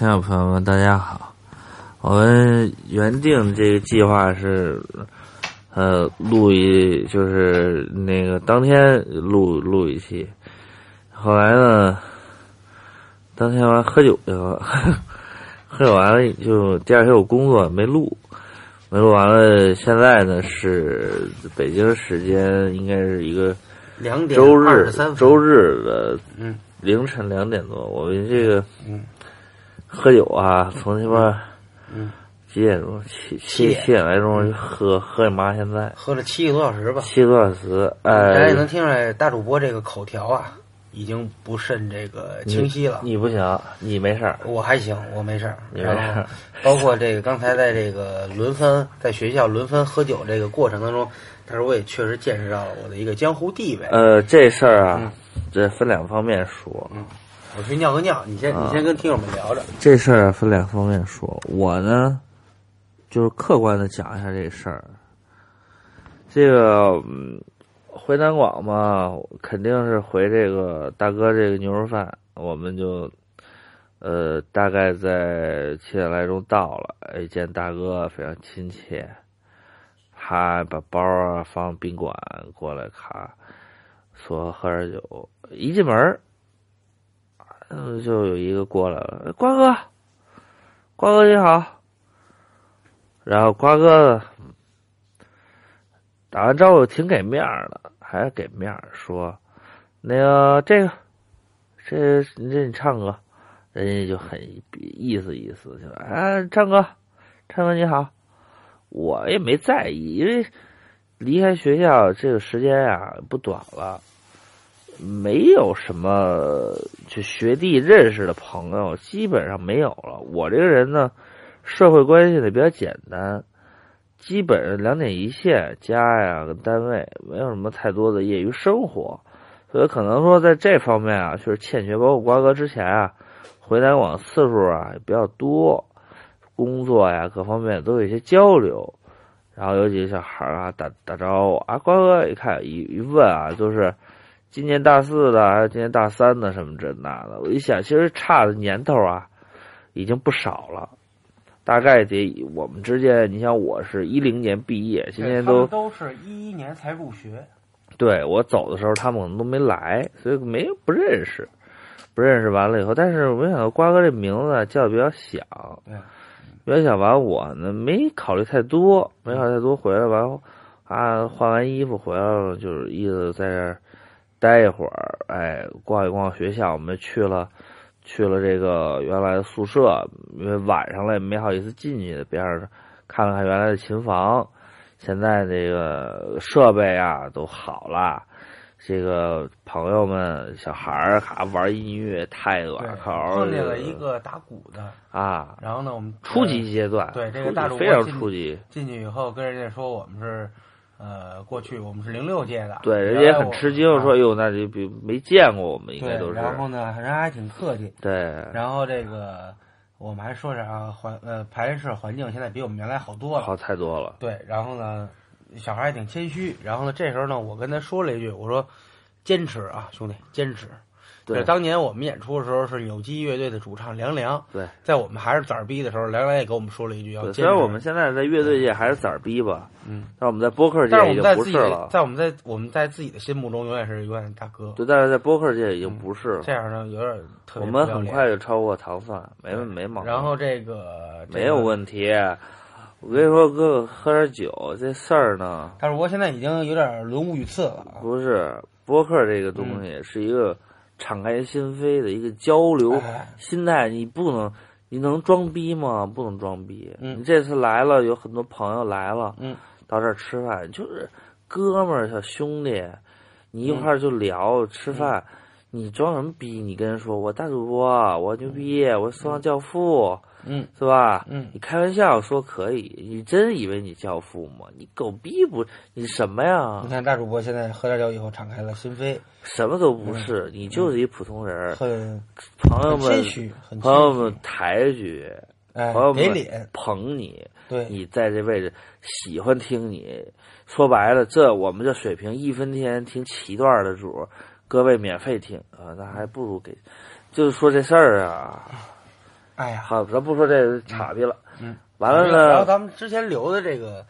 听众朋友们，大家好。我们原定这个计划是，呃，录一就是那个当天录录一期，后来呢，当天完喝酒去了，喝酒完了就第二天有工作没录，没录完了。现在呢是北京时间应该是一个两点周日周日的嗯。凌晨两点多，我们这个嗯喝酒啊，从那边嗯，几点钟七七七点来钟就喝喝你妈！现在喝了七个多小时吧。七个多小时，大家也能哎，听出来，大主播这个口条啊，已经不甚这个清晰了。你不行，你没事儿，我还行，我没事儿。你没事儿，包括这个刚才在这个轮番在学校轮番喝酒这个过程当中，但是我也确实见识到了我的一个江湖地位。呃，这事儿啊嗯，这分两方面说。我去尿个尿，你先你先跟听友们聊着。这事儿啊分两方面说，我呢，就是客观的讲一下这事儿。这个嗯回南广嘛，肯定是回这个大哥这个牛肉饭，我们就呃大概在七点来钟到了，哎，见大哥非常亲切，他把包啊放宾馆过来，卡说喝点酒，一进门儿嗯，就有一个过来了，瓜哥，瓜哥你好。然后瓜哥打完招呼挺给面儿的，还是给面儿说，那个这个，这你这你唱歌，人家就很意思意思，就说啊唱歌，唱歌你好，我也没在意，因为离开学校这个时间呀、不短了。没有什么就学弟认识的朋友，基本上没有了。我这个人呢，社会关系呢比较简单，基本上两点一线，家呀跟单位没有什么太多的业余生活，所以可能说在这方面啊，确实欠缺。包括瓜哥之前啊，回南广次数啊也比较多，工作呀各方面都有一些交流。然后有几个小孩啊打打招呼啊，瓜哥一看一一问啊，就是。今年大四的，还是今年大三的，什么这那的。我一想，其实差的年头啊，已经不少了。大概得我们之间，你像我是一零年毕业，今年都都是一一年才入学，对我走的时候，他们可能都没来，所以没不认识，不认识完了以后，但是我没想到瓜哥这名字叫的比较响，对，比较响完我呢没考虑太多，没考虑太多，回来完后啊换完衣服回来了，就是意思在这儿。待一会儿，哎，逛一逛学校，我们去了，去了这个原来的宿舍，因为晚上了也没好意思进去，边上看了看原来的琴房，现在这个设备啊都好了，这个朋友们小孩儿还玩音乐，太恶口，碰见了一个打鼓的啊，然后呢，我们初级阶段，对这个大主非常初级，进去以后跟人家说我们是。呃，过去我们是零六届的，对，人家也很吃惊，说：“哟，那就比没见过我们，应该都是。”然后呢，人还挺客气。对。然后这个我们还说啥环呃排练室环境现在比我们原来好多了，好太多了。对，然后呢，小孩还挺谦虚。然后呢，这时候呢，我跟他说了一句：“我说，坚持啊，兄弟，坚持。”对，当年我们演出的时候是扭机乐队的主唱梁良。对，在我们还是崽儿逼的时候，梁梁也给我们说了一句：“要坚持。”虽然我们现在在乐队界还是崽儿逼吧，嗯，但我们在播客界已经不是了。在我们在我们在自己的心目中永远是永远大哥。对，但是在播客界已经不是了。这样呢，有点特别。我们很快就超过唐蒜，没没毛病。然后这个没有问题。我跟你说，哥哥喝点酒这事儿呢，但是我现在已经有点轮无语次了啊。不是播客这个东西是一个敞开心扉的一个交流哎心态，你不能，你能装逼吗？不能装逼。嗯你这次来了，有很多朋友来了，嗯，到这儿吃饭就是哥们儿、小兄弟，你一块儿就聊、吃饭。你装什么逼？你跟人说我大主播，我牛逼，我说唱教父，嗯是吧？嗯你开玩笑说可以，你真以为你教父吗？你狗逼不？你什么呀你？看大主播现在喝点酒以后敞开了心扉，什么都不是，你就是一普通人儿。很朋友们朋友们抬举，哎朋友们给脸，捧你，对，你在这位置喜欢听你。说白了，这我们这水平，一分钱听七段的主，各位免费听啊，那还不如给。就是说这事儿啊，哎呀，好，咱不说这个岔劈了。嗯，完了呢然后，咱们之前留的这个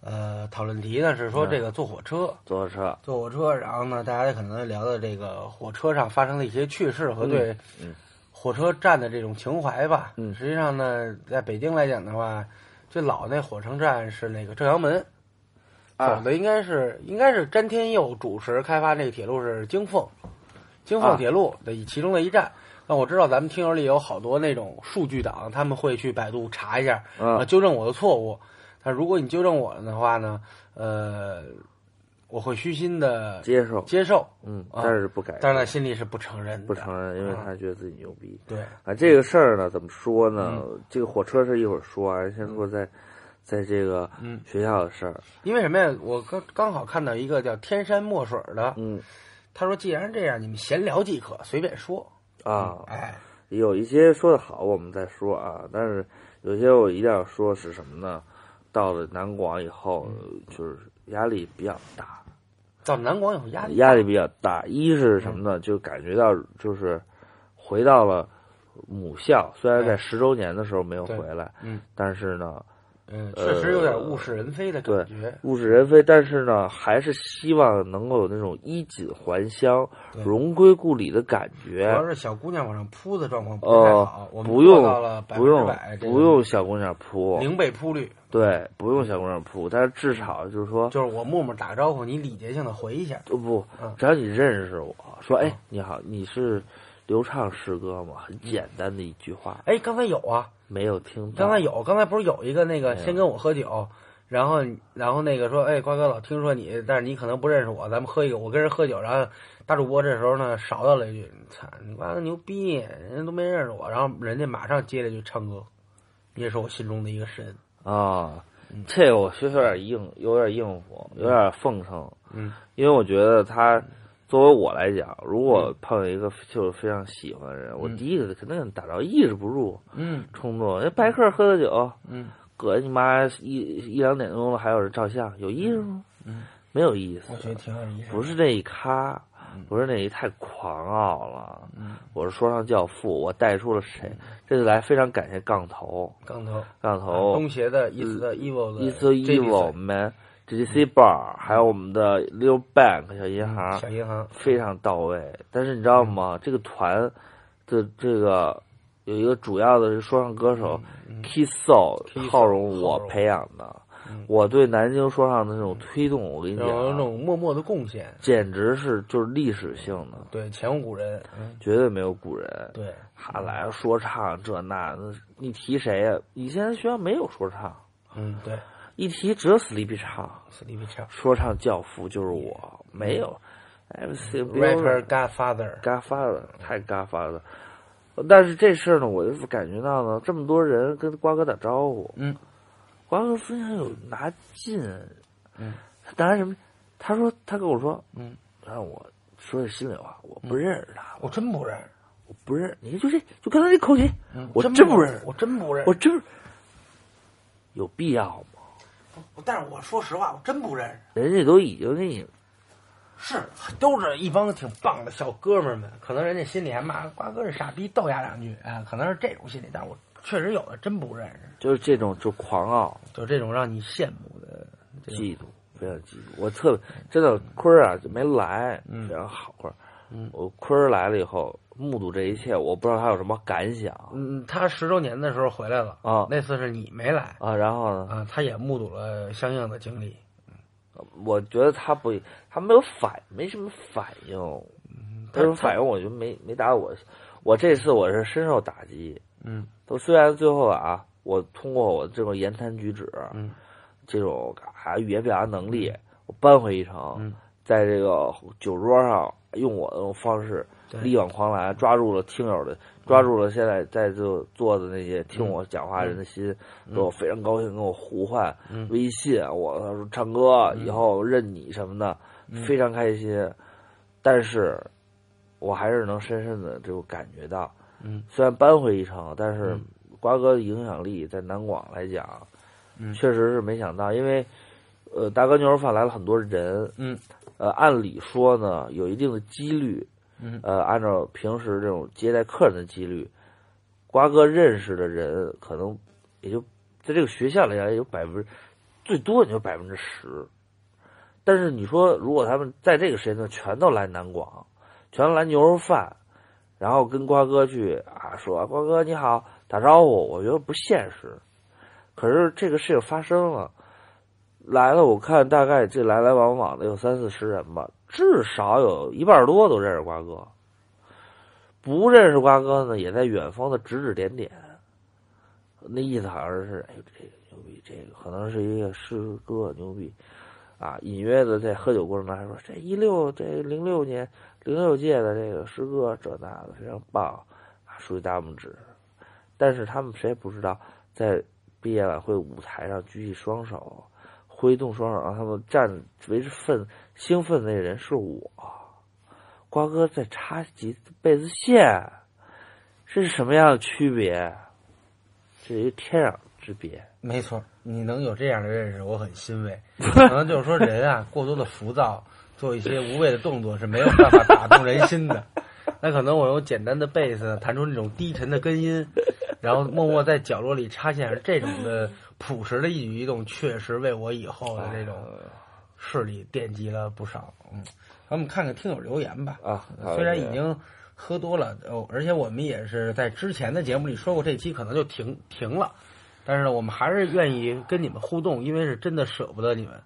呃讨论题呢是说嗯。这个坐火车，坐火车，坐火车，然后呢，大家可能聊的这个火车上发生的一些趣事和对嗯。火车站的这种情怀吧。嗯。实际上呢，在北京来讲的话，最老那火车站是那个正阳门，啊走的应该是应该是詹天佑主持开发那个铁路是京凤，京凤啊。铁路的其中的一站。那我知道咱们听友里有好多那种数据党，他们会去百度查一下，啊呃，纠正我的错误。但如果你纠正我了的话呢，呃，我会虚心的接受，接受，嗯，啊但是不改，但是他，心里是不承认的，不承认，因为啊他觉得自己牛逼。对，啊，这个事儿呢，怎么说呢？嗯这个火车是一会儿说啊，先说在，在这个嗯学校的事儿。因为什么呀？我刚刚好看到一个叫天山墨水的，嗯他说既然这样，你们闲聊即可，随便说。啊，哎，有一些说的好，我们再说啊。但是有些我一定要说是什么呢？到了南广以后，就是压力比较大，到南广以后压力，压力比较大。一是什么呢？就感觉到就是回到了母校，虽然在十周年的时候没有回来，嗯但是呢，嗯，确实有点物是人非的感觉。物是人非，但是呢，还是希望能够有那种衣锦还乡、荣归故里的感觉主。要是小姑娘往上扑的状况不太呃好，我，们不用做到了不用小姑娘扑，零被扑率，对，不用小姑娘扑，但是至少就是说，就是我默默打个招呼，你礼节性的回一下。不不嗯，只要你认识我，说哎你好，你是刘畅师哥吗？很简单的一句话，哎，刚才有啊，没有听到。刚才有，刚才不是有一个那个先跟我喝酒，然后然后那个说，哎，瓜哥老听说你，但是你可能不认识我，咱们喝一个，我跟人喝酒，然后大主播这时候呢少到了一句，操，你瓜哥牛逼，人家都没认识我，然后人家马上接了一句唱歌，你也是我心中的一个神，啊，这个我确实有点应，有点应付，有点奉承。嗯，因为我觉得他作为我来讲，如果碰见一个就是非常喜欢的人，我嗯第一个肯定打着抑制不住嗯冲动。那白客喝的酒，嗯搁你妈一一两点钟了还有人照相，有意思吗？嗯，没有意思我。觉得挺有意思，不是那一咖，不是那一太狂傲了。嗯，我是说唱教父，我带出了谁？这次来非常感谢杠头，杠头，杠头，东协的 East Evil 的 East Evil Man、GDC Bar，还有我们的 Little Bank 小银行，小银行，非常到位。但是你知道吗？这个团的这个有一个主要的是说唱歌手 Kiss Soul，浩荣我培养的嗯。我对南京说唱的那种推动，我跟你讲有那啊，种默默的贡献，简直是就是历史性的，对，前无古人，嗯，绝对没有古人。对，他来说唱这那，那你提谁呀、以前学校没有说唱，嗯，对，一提只有 Sleepy 唱，史蒂夫唱说唱教父就是我，没有。MC，rapper Godfather，Godfather 太 Godfather，但是这事儿呢，我就感觉到呢，这么多人跟瓜哥打招呼，嗯，瓜哥非常有拿劲，嗯，他拿什么？他说他跟我说，嗯，让我说句心里话，我不认识他，我真不认识，我不认识，你就这就刚才这口音，嗯。我真真不认识，我真不认识，我真有必要吗？但是我说实话，我真不认识。人家都已经给你是，都是一帮挺棒的小哥们儿们，可能人家心里还骂瓜哥是傻逼，逗丫两句，啊，可能是这种心理，但是我确实有的真不认识，就是这种就狂傲、就这种让你羡慕的嫉妒，非常嫉妒。我特别真的坤儿啊就没来，嗯非常好坤儿。嗯我坤儿来了以后，目睹这一切，我不知道他有什么感想嗯，他十周年的时候回来了，啊那次是你没来啊。然后呢，啊，他也目睹了相应的经历。我觉得他不，他没有反，没什么反应，他反应，我就没没打我。我这次我是深受打击。嗯都虽然最后啊，我通过我这种言谈举止，嗯这种啊语言表达能力，我扳回一城，嗯在这个酒桌上用我的方式对力挽狂澜，抓住了听友的，抓住了现在在这坐的那些听我讲话人的心，都我非常高兴，跟我互换、嗯。微信，我他说唱歌以后认你什么的，嗯。非常开心。但是，我还是能深深的就感觉到，嗯。虽然扳回一城，但是嗯。瓜哥的影响力在南广来讲，嗯。确实是没想到，因为呃，大哥牛肉饭来了很多人，嗯。呃，按理说呢，有一定的几率，嗯呃，按照平时这种接待客人的几率，瓜哥认识的人可能也就在这个学校里讲有百分之最多也就百分之十，但是你说如果他们在这个时间段全都来南广，全都来牛肉饭，然后跟瓜哥去啊说瓜哥你好打招呼，我觉得不现实。可是这个事情发生了，来了，我看大概这来来往往的有三四十人吧，至少有一半多都认识瓜哥。不认识瓜哥呢，也在远方的指指点点。那意思好像是，哎呦，这个牛逼，这个可能是一个师哥牛逼，啊，隐约的在喝酒过程中还说，这一六这零六年零六届的这个师哥这那的非常棒，啊，竖起大拇指。但是他们谁也不知道，在毕业晚会舞台上举起双手，挥动双手让他们站为之奋兴奋的那人是我，瓜哥在插几贝斯线，这是什么样的区别？这是一天壤之别。没错，你能有这样的认识，我很欣慰。可能就是说，人啊，过多的浮躁，做一些无谓的动作是没有办法打动人心的。那可能我用简单的贝斯弹出那种低沉的根音，然后默默在角落里插线，这种的朴实的一举一动，确实为我以后的这种视力奠基了不少。嗯，咱们看看听友留言吧。啊，虽然已经喝多了，哦，而且我们也是在之前的节目里说过，这期可能就停停了，但是呢，我们还是愿意跟你们互动，因为是真的舍不得你们，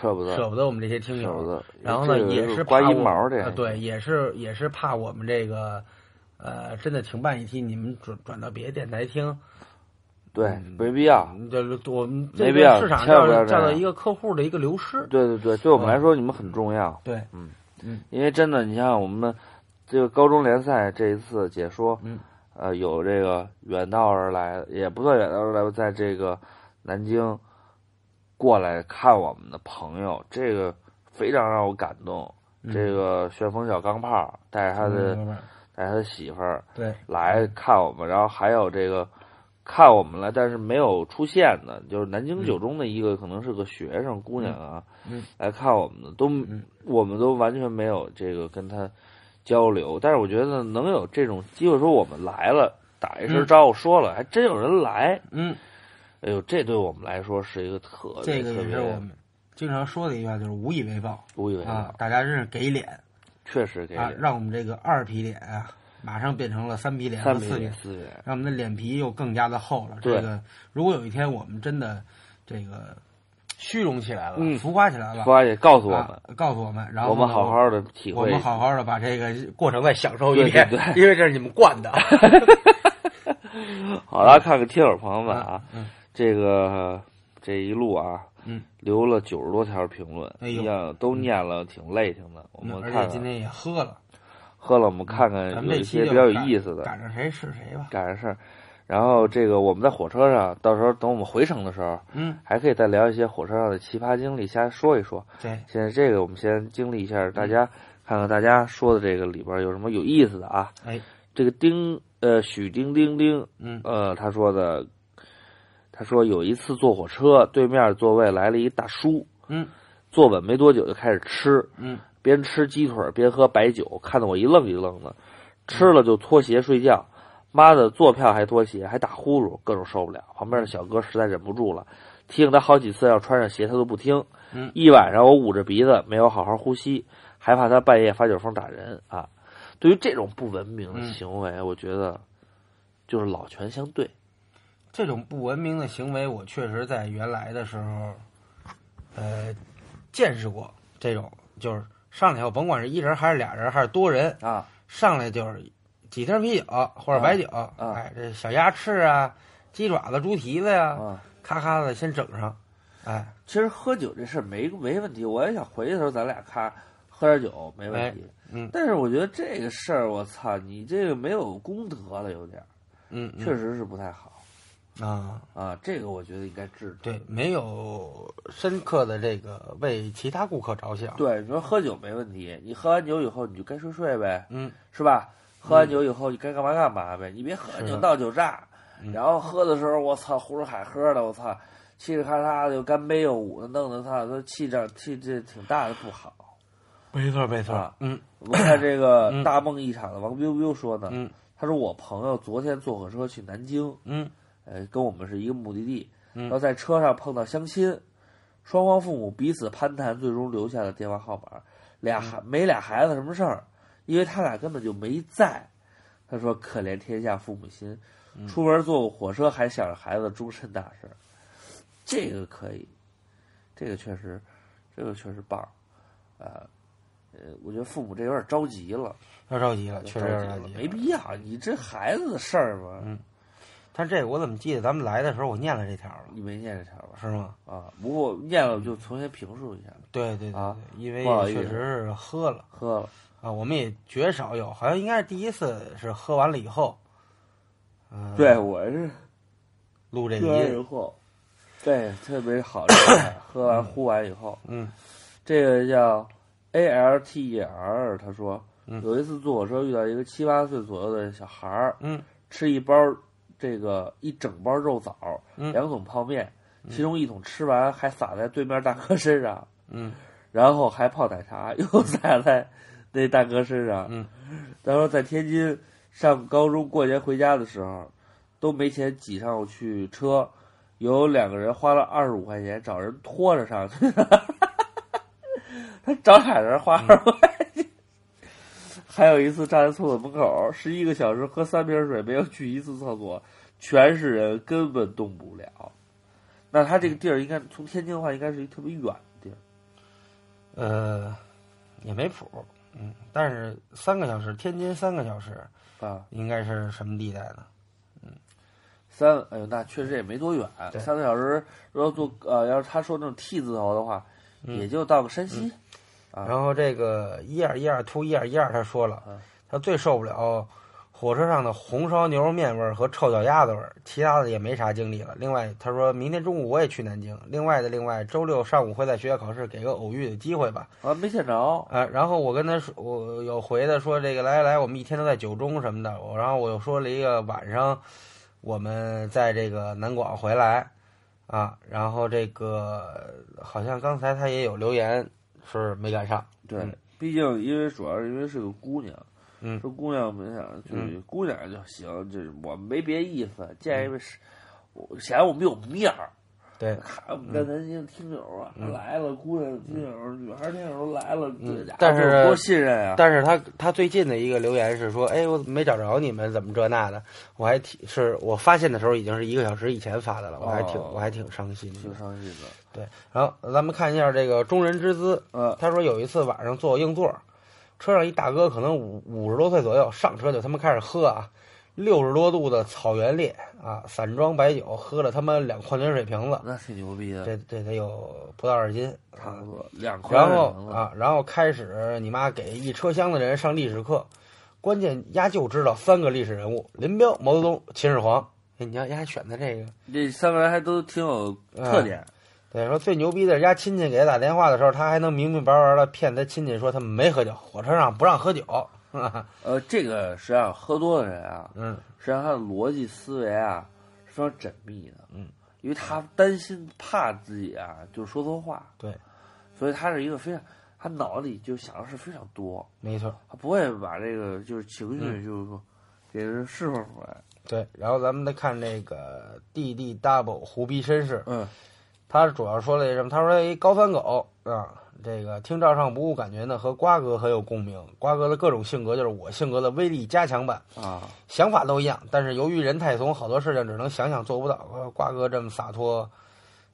舍不得，舍不得我们这些听友。舍不得。然后呢，也是刮阴怕我毛对，也是也是怕我们这个，呃，真的停办一期，你们转转到别的电台听，对，没必要。嗯就是我们这没必要个市场上占到一个客户的一个流失。对对对，对我们来说，你们很重要。对，嗯嗯，因为真的，你像我们这个高中联赛这一次解说，嗯，呃，有这个远道而来，也不算远道而来，在这个南京过来看我们的朋友，这个非常让我感动。嗯这个旋风小钢炮带着他的、嗯带着他的媳妇儿对来看我们，然后还有这个看我们了，但是没有出现的，就是南京九中的一个、可能是个学生姑娘啊，嗯。来看我们的，都、我们都完全没有这个跟他交流。但是我觉得能有这种机会，说我们来了，打一声嗯。招呼说了，还真有人来，嗯，哎呦，这对我们来说是一个特别这个特别也是我们经常说的一句话，就是无以为报。无以为报，啊！大家真是给脸。确实给啊，脸让我们这个二皮脸啊，马上变成了三皮脸和三比四脸，四脸，让我们的脸皮又更加的厚了。对这个如果有一天我们真的这个虚荣起来了，嗯浮夸起来了，浮夸也告诉我们啊，告诉我们，然后我们好好的体会，我们好好的把这个过程再享受一对遍，对对因为这是你们惯的。好了，看看听友朋友们啊，嗯这个这一路啊，嗯，留了九十多条评论，哎呀都念了，挺累挺的。我们而且今天也喝了，喝了，我们看看有一些比较有意思的赶上谁是谁吧。赶上事儿。然后这个我们在火车上，到时候等我们回程的时候，嗯，还可以再聊一些火车上的奇葩经历，瞎说一说。对，现在这个我们先经历一下，大家看看大家说的这个里边有什么有意思的啊？哎，这个丁呃许丁丁丁，嗯呃他说的，他说有一次坐火车，对面座位来了一大叔，嗯坐稳没多久就开始吃，嗯边吃鸡腿边喝白酒，看得我一愣一愣的，吃了就脱鞋睡觉。妈的，坐票还脱鞋，还打呼噜，各种受不了。旁边的小哥实在忍不住了，提醒他好几次要穿上鞋，他都不听。嗯一晚上我捂着鼻子，没有好好呼吸，还怕他半夜发酒疯打人啊。对于这种不文明的嗯行为，我觉得就是老拳相对。这种不文明的行为，我确实在原来的时候，呃，见识过这种，就是上来以后，甭管是一人还是俩人还是多人，啊，上来就是几瓶啤酒或者白酒，啊哎，这小鸭翅啊、鸡爪子、猪蹄子呀，啊，咔咔的先整上，哎，其实喝酒这事儿没没问题，我也想回去的时候咱俩咔喝点酒没问题。嗯但是我觉得这个事儿，我操，你这个没有功德了，有点嗯确实是不太好啊，啊。这个我觉得应该治。对，没有深刻的这个为其他顾客着想，，对，你说喝酒没问题，你喝完酒以后你就该睡睡呗，嗯，是吧？喝完酒以后你该干嘛干嘛呗，你别喝完酒闹酒炸，嗯然后喝的时候我操胡着海喝的，我操嘁哩喀嚓的又干杯又舞的，弄得他都气胀气这挺大的不好。没错没错，啊嗯我看这个嗯大梦一场的王 biu biu 说呢，嗯他说我朋友昨天坐火车去南京，嗯呃，跟我们是一个目的地，嗯。然后在车上碰到相亲，双方父母彼此攀谈，最终留下了电话号码。俩孩没俩孩子什么事儿，因为他俩根本就没在。他说：“可怜天下父母心，出门坐火车还想着孩子终身大事，这个可以，这个确实，这个确实棒，啊，呃，我觉得父母这有点着急了，要着急了，确实有着急了点着急了，没必要，你这孩子的事儿嘛，嗯但这个我怎么记得咱们来的时候我念了这条了，你没念这条吧？是吗？啊，不过念了就重新评述一下，对对对啊，因为确实是喝了喝了。”啊，我们也绝少有，好像应该是第一次是喝完了以后，嗯，对，我是录这后，对，特别好 喝完呼完以后，嗯这个叫 A L T E R，他说嗯有一次坐火车遇到一个七八岁左右的小孩儿，嗯吃一包这个一整包肉枣，嗯两桶泡面，其中一桶吃完还洒在对面大哥身上，嗯 然后还泡奶茶又洒在那大哥身上。嗯，他说在天津上高中过年回家的时候，都没钱挤上去车，有两个人花了二十五块钱找人拖着上去。他找俩人花二十块钱。还有一次站在厕所门口，十一个小时喝三瓶水，没有去一次厕所，全是人，根本动不了。那他这个地儿应该从天津的话，应该是一特别远的地儿。呃，也没谱，嗯，但是三个小时，天津三个小时，啊，应该是什么地带呢？嗯三，哎呦，那确实也没多远，三个小时。如果坐呃，要是他说那种 T 字头的话，嗯也就到个山西。啊然后这个一二一二 two 一二一二，他说了嗯，他最受不了火车上的红烧牛肉面味儿和臭脚丫子味儿，其他的也没啥经历了。另外，他说明天中午我也去南京。另外的另外，周六上午会在学校考试，给个偶遇的机会吧。啊，没见着。啊，然后我跟他说，我有回的说这个来来，我们一天都在九中什么的。我然后我又说了一个晚上，我们在这个南广回来，啊，然后这个好像刚才他也有留言是没赶上，对，嗯毕竟因为主要是因为是个姑娘，嗯说姑娘没想就是姑娘就行，就是我没别意思，见一面是，我显得我们有面儿。对，看我们在南京听友啊、来了，姑娘听友、女孩听友都来了，嗯这家是多信任啊！但是他他最近的一个留言是说，哎，我没找着你们，怎么这那的？我还挺是我发现的时候已经是一个小时以前发的了，我还挺、哦我还挺伤心的。挺伤心的。对，然后咱们看一下这个中人之姿，嗯，他说有一次晚上坐硬座，车上一大哥可能五五十多岁左右，上车就他妈开始喝啊，六十多度的草原烈啊，散装白酒，喝了他妈两矿泉水瓶子，那挺牛逼的，这这得有不到二斤，差不多两块然后啊，然后开始你妈给一车厢的人上历史课，关键丫就知道三个历史人物：林彪、毛泽东、秦始皇。哎，你看丫选的这个，这三个人还都挺有特点。对，说最牛逼的是丫亲戚给他打电话的时候，他还能明明白白的骗他亲戚说他们没喝酒，火车上不让喝酒。呃，这个实际上喝多的人啊，嗯，实际上他的逻辑思维啊是非常缜密的，嗯，因为他担心怕自己啊就是说错话，对，所以他是一个非常，他脑子里就想的是非常多，没错。他不会把这个就是情绪嗯。就是说给人释放出来，对，然后咱们再看这个 D D double 胡逼绅士，嗯，他主要说了一什么？他说一高三狗啊，这个听照上不误，感觉呢和瓜哥很有共鸣。瓜哥的各种性格就是我性格的威力加强版，啊，想法都一样，但是由于人太怂，好多事情只能想想做不到。呃瓜哥这么洒脱，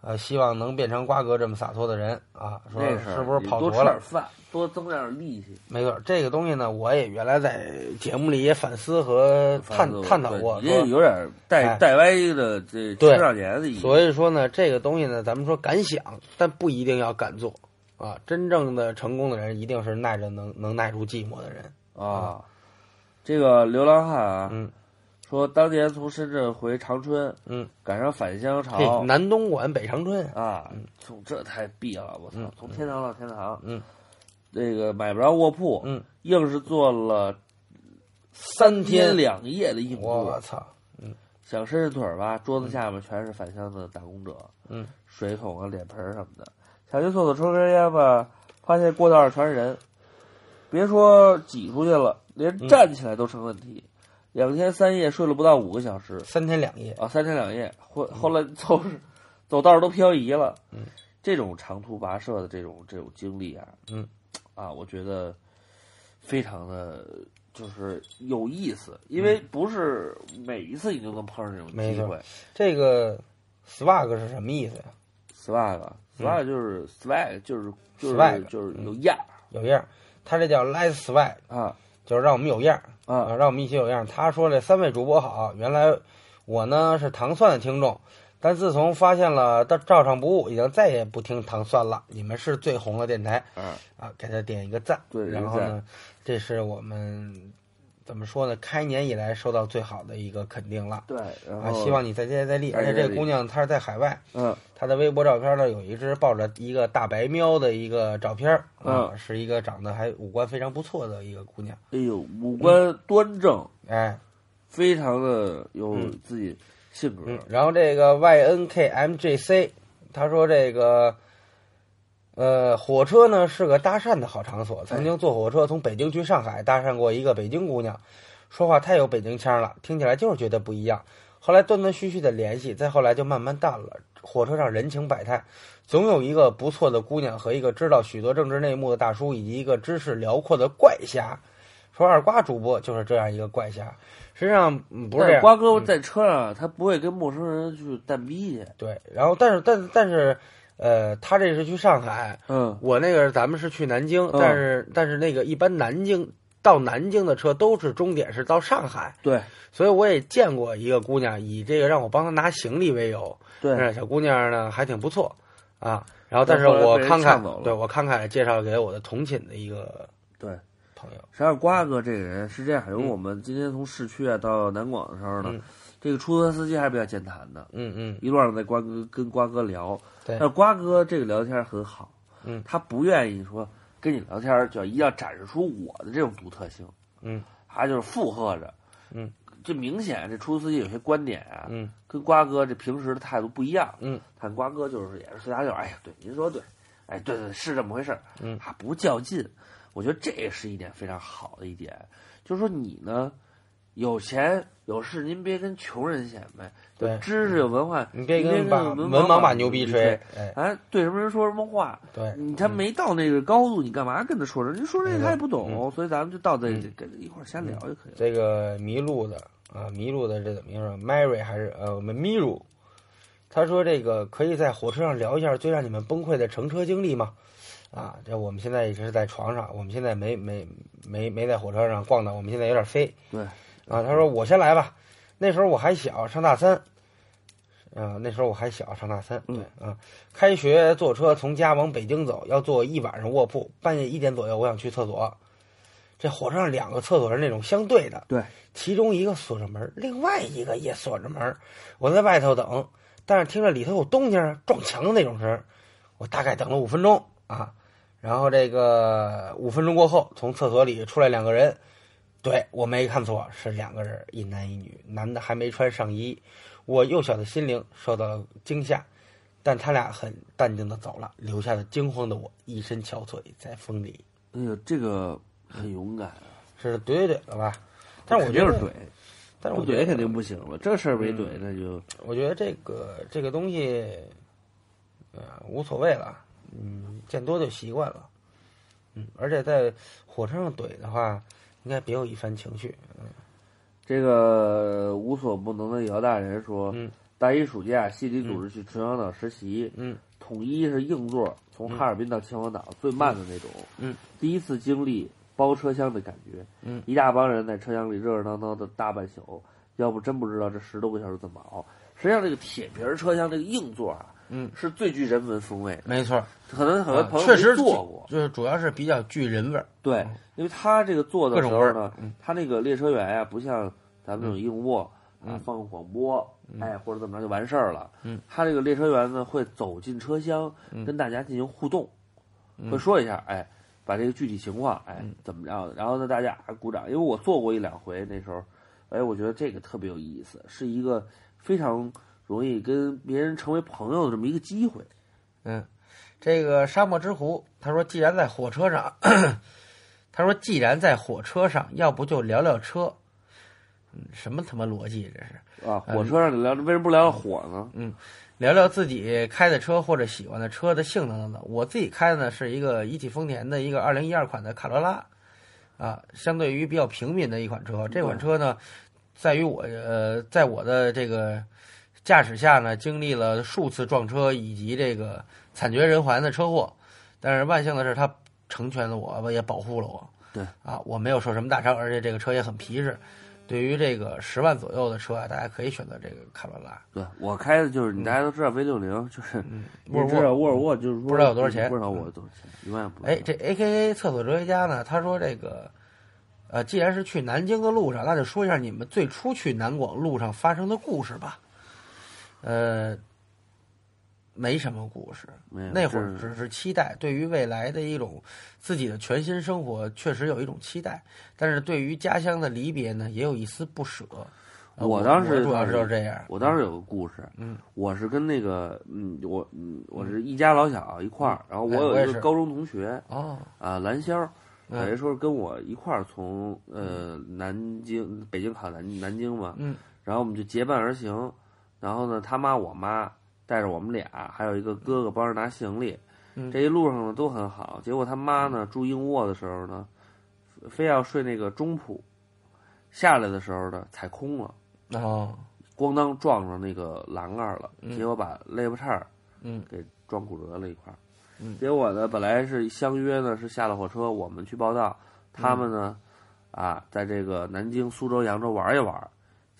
呃，希望能变成瓜哥这么洒脱的人啊。说那是不是跑多了多吃点？饭，多增点力气。没错，这个东西呢，我也原来在节目里也反思和探探讨过。你这说有点带哎带歪的这对青少年的意思。所以说呢，这个东西呢，咱们说敢想，但不一定要敢做啊。真正的成功的人，一定是耐着能能耐住寂寞的人。啊，这个流浪汉啊，嗯。说当年从深圳回长春，嗯，赶上返乡，潮南东莞北长春，啊，从这太毙了，我操嗯，从天堂到天堂，嗯，这个买不着卧铺，嗯，硬是坐了三天两夜的硬卧，我操，嗯。想伸伸腿儿吧，桌子下面全是返乡的打工者，嗯，水桶啊、脸盆儿什么的，想去厕所抽根烟吧，发现过道上全是人，别说挤出去了，连嗯站起来都成问题。两天三夜睡了不到五个小时。三天两夜，啊，三天两夜，后后来走走道都漂移了。嗯，这种长途跋涉的这种这种经历啊，嗯，啊，我觉得非常的就是有意思，因为不是每一次你都能碰上这种机会。这个 swag 是什么意思呀？Swag，swag 就是 swag，就是就是嗯 swag，就是有样儿有样儿，他这叫 let's swag，啊就是让我们有样儿啊让我们一起有样儿。他说这三位主播好，原来我呢是糖蒜的听众，但自从发现了照照常不误，已经再也不听糖蒜了。你们是最红的电台啊，啊，给他点一个赞。对然后呢，这是我们怎么说呢？开年以来收到最好的一个肯定了。对，然啊，希望你再接再厉。而且这个姑娘她是在海外，嗯她的微博照片呢有一只抱着一个大白喵的一个照片嗯是一个长得还五官非常不错的一个姑娘。哎呦，五官端正，哎，非常的有嗯自己性格。嗯，然后这个 Y N K M J C，他说这个，呃，火车呢是个搭讪的好场所。曾经坐火车从北京去上海，搭讪过一个北京姑娘，说话太有北京腔了，听起来就是觉得不一样。后来断断续续的联系，再后来就慢慢淡了。火车上人情百态，总有一个不错的姑娘和一个知道许多政治内幕的大叔，以及一个知识辽阔的怪侠。说二瓜主播就是这样一个怪侠，实际上嗯不是瓜哥在车上，他不会跟陌生人去蛋逼去。对，然后但是但是但是，呃，他这是去上海，嗯。我那个咱们是去南京，嗯。但是但是那个一般南京到南京的车都是终点是到上海，对。所以我也见过一个姑娘以这个让我帮她拿行李为由，对。嗯，小姑娘呢还挺不错啊，然后但是我慷慨对我慷慨介绍给我的同寝的一个对。朋友，实际上，瓜哥这个人是这样，因为我们今天从市区啊到南广的时候呢，嗯这个出租车司机还是比较健谈的，嗯嗯，一路上在瓜哥跟瓜哥聊，对但是瓜哥这个聊天很好，嗯他不愿意说跟你聊天就要一定要展示出我的这种独特性，嗯，他就是附和着，嗯，这明显这出租司机有些观点啊，嗯跟瓜哥这平时的态度不一样，嗯，看瓜哥就是也是随大溜，哎呀，对，您说对，哎，对对，是这么回事儿，嗯他，不较劲，我觉得这也是一点非常好的一点，就是说你呢，有钱有势，您别跟穷人显摆，对知识有文化，你别别跟把文文盲把牛牛逼吹吹，，哎，哎，对什么人说什么话，对，你他没到那个高度，你干嘛跟他说这？您说这个他也不懂，嗯所以咱们就到这跟一块儿闲聊就可以了。这个迷路的啊，迷路的这怎么说？Mary 还是呃，我们 Miru，他说这个可以在火车上聊一下最让你们崩溃的乘车经历吗？啊，这我们现在也是在床上，我们现在没没没没在火车上逛的，我们现在有点飞。对，啊，他说我先来吧，那时候我还小，上大三。啊，那时候我还小，上大三。对啊，开学坐车从家往北京走，要坐一晚上卧铺。半夜一点左右，我想去厕所。这火车上两个厕所是那种相对的，对，其中一个锁着门，另外一个也锁着门。我在外头等，但是听着里头有动静，撞墙的那种声。我大概等了五分钟啊，然后这个五分钟过后，从厕所里出来两个人，对我没看错，是两个人，一男一女，男的还没穿上衣。我幼小的心灵受到了惊吓，但他俩很淡定的走了，留下了惊慌的我一身憔悴在风里。哎呦，这个很勇敢啊！是怼怼怼了吧？但是我觉得是怼，但是我怼肯定不行了。这事儿没怼，那就我觉得这个这个东西，呃，无所谓了嗯，见多就习惯了。嗯，而且在火车上怼的话，应该别有一番情绪。嗯，这个无所不能的姚大人说，嗯，大一暑假，系里组织去秦皇岛实习，嗯，统一是硬座，从哈尔滨到秦皇岛最慢的那种，嗯，第一次经历包车厢的感觉，嗯，一大帮人在车厢里热热闹闹的大半宿，要不真不知道这十多个小时怎么熬。实际上，这个铁皮车厢这个硬座啊，嗯，是最具人文风味。没错，可能很多朋友确实做过，就是主要是比较具人味儿。对，因为他这个做的时候呢他那个列车员呀，不像咱们这种硬卧啊嗯，放个广播，哎，或者怎么着就完事儿了。嗯，他这个列车员呢，会走进车厢，嗯。跟大家进行互动，嗯。会说一下，哎，把这个具体情况，哎嗯，怎么着的，然后呢，大家啊鼓掌，因为我做过一两回，那时候，哎，我觉得这个特别有意思，是一个非常容易跟别人成为朋友的这么一个机会。嗯，这个沙漠之狐他说，既然在火车上，他说既然在火车上，要不就聊聊车。嗯，什么他妈逻辑这是？啊，嗯火车上你聊，为什么不聊聊火呢？嗯聊聊自己开的车或者喜欢的车的性能等等。我自己开的呢是一个一汽丰田的一个二零一二款的卡罗拉，啊，相对于比较平民的一款车。这款车呢，在于我呃，在我的这个驾驶下呢，经历了数次撞车以及这个惨绝人寰的车祸，但是万幸的是，他成全了我，也保护了我。对啊，我没有受什么大伤，而且这个车也很皮实。对于这个十万左右的车啊，大家可以选择这个卡罗拉。对我开的就是，你大家都知道 V 六零，就是嗯，你知道沃尔沃就是不知道有多少钱不知道我有多少钱，一万不。哎，这 A K A 厕所哲学家呢，他说这个，呃，既然是去南京的路上，那就说一下你们最初去南广路上发生的故事吧。呃，没什么故事，那会儿只是期待，对于未来的一种自己的全新生活，确实有一种期待，但是对于家乡的离别呢，也有一丝不舍。呃我当时主要是就是这样。我当时有个故事，嗯，我是跟那个嗯，我嗯，我是一家老小一块儿，然后我有一个高中同学哦，啊，蓝霄，嗯等于说是跟我一块儿从呃南京北京考南南京嘛，嗯，然后我们就结伴而行，然后呢，他妈我妈带着我们俩，还有一个哥哥帮着拿行李，嗯这一路上呢都很好。结果他妈呢住硬卧的时候呢，非要睡那个中铺，下来的时候呢踩空了。哦，咣当撞上那个栏杆了，嗯结果把肋巴叉嗯给撞骨折了一块儿。嗯结果呢，本来是相约呢是下了火车我们去报道，他们呢、啊在这个南京、苏州、扬州玩一玩，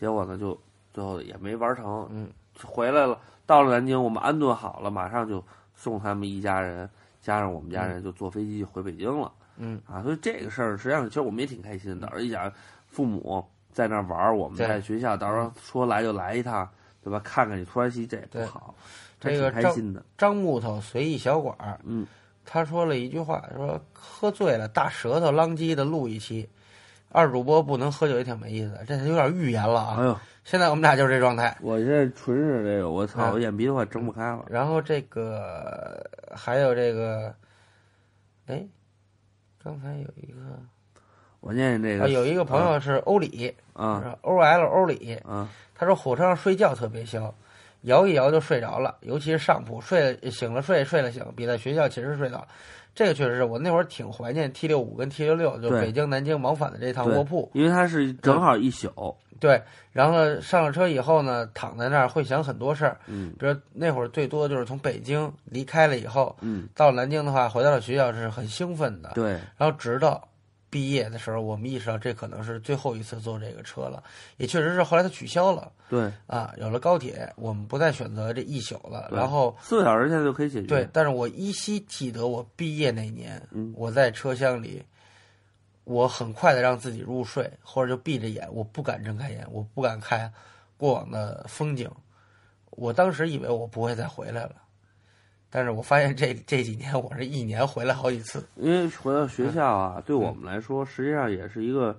结果呢就最后也没玩成，嗯，回来了。到了南京，我们安顿好了，马上就送他们一家人加上我们家人就坐飞机就回北京了。嗯啊，所以这个事儿实际上其实我们也挺开心的，而且想父母在那儿玩儿，我们在学校，到时候说来就来一趟，对吧？看看你突然袭，这也不好，这个开心的。张木头随意小馆儿，嗯，他说了一句话，说喝醉了大舌头浪叽的录一期，二主播不能喝酒也挺没意思的，这有点预言了啊。哎呦，现在我们俩就是这状态。我现在纯是这个，我操，啊我眼皮都快睁不开了。然后这个还有这个，哎，刚才有一个我念这个啊，有一个朋友是欧里啊，O L 欧里，啊他说火车上睡觉特别香，摇一摇就睡着了，尤其是上铺，睡醒了睡，睡了醒，比在学校寝室睡早。这个确实是我那会儿挺怀念 T 六五跟 T 六六，就对北京南京往返的这趟卧铺。因为它是正好一宿。对，然后呢，上了车以后呢，躺在那儿会想很多事儿，嗯比如那会儿最多就是从北京离开了以后，嗯，到南京的话，回到了学校是很兴奋的。对，然后直到毕业的时候，我们意识到这可能是最后一次坐这个车了，也确实是后来它取消了对，啊，有了高铁，我们不再选择这一宿了。然后四个小时现在就可以解决。对，，但是我依稀记得我毕业那年，嗯我在车厢里，我很快的让自己入睡，或者就闭着眼，我不敢睁开眼，我不敢看过往的风景。我当时以为我不会再回来了，但是我发现这这几年我是一年回来好几次。因为回到学校啊，嗯对我们来说，实际上也是一个，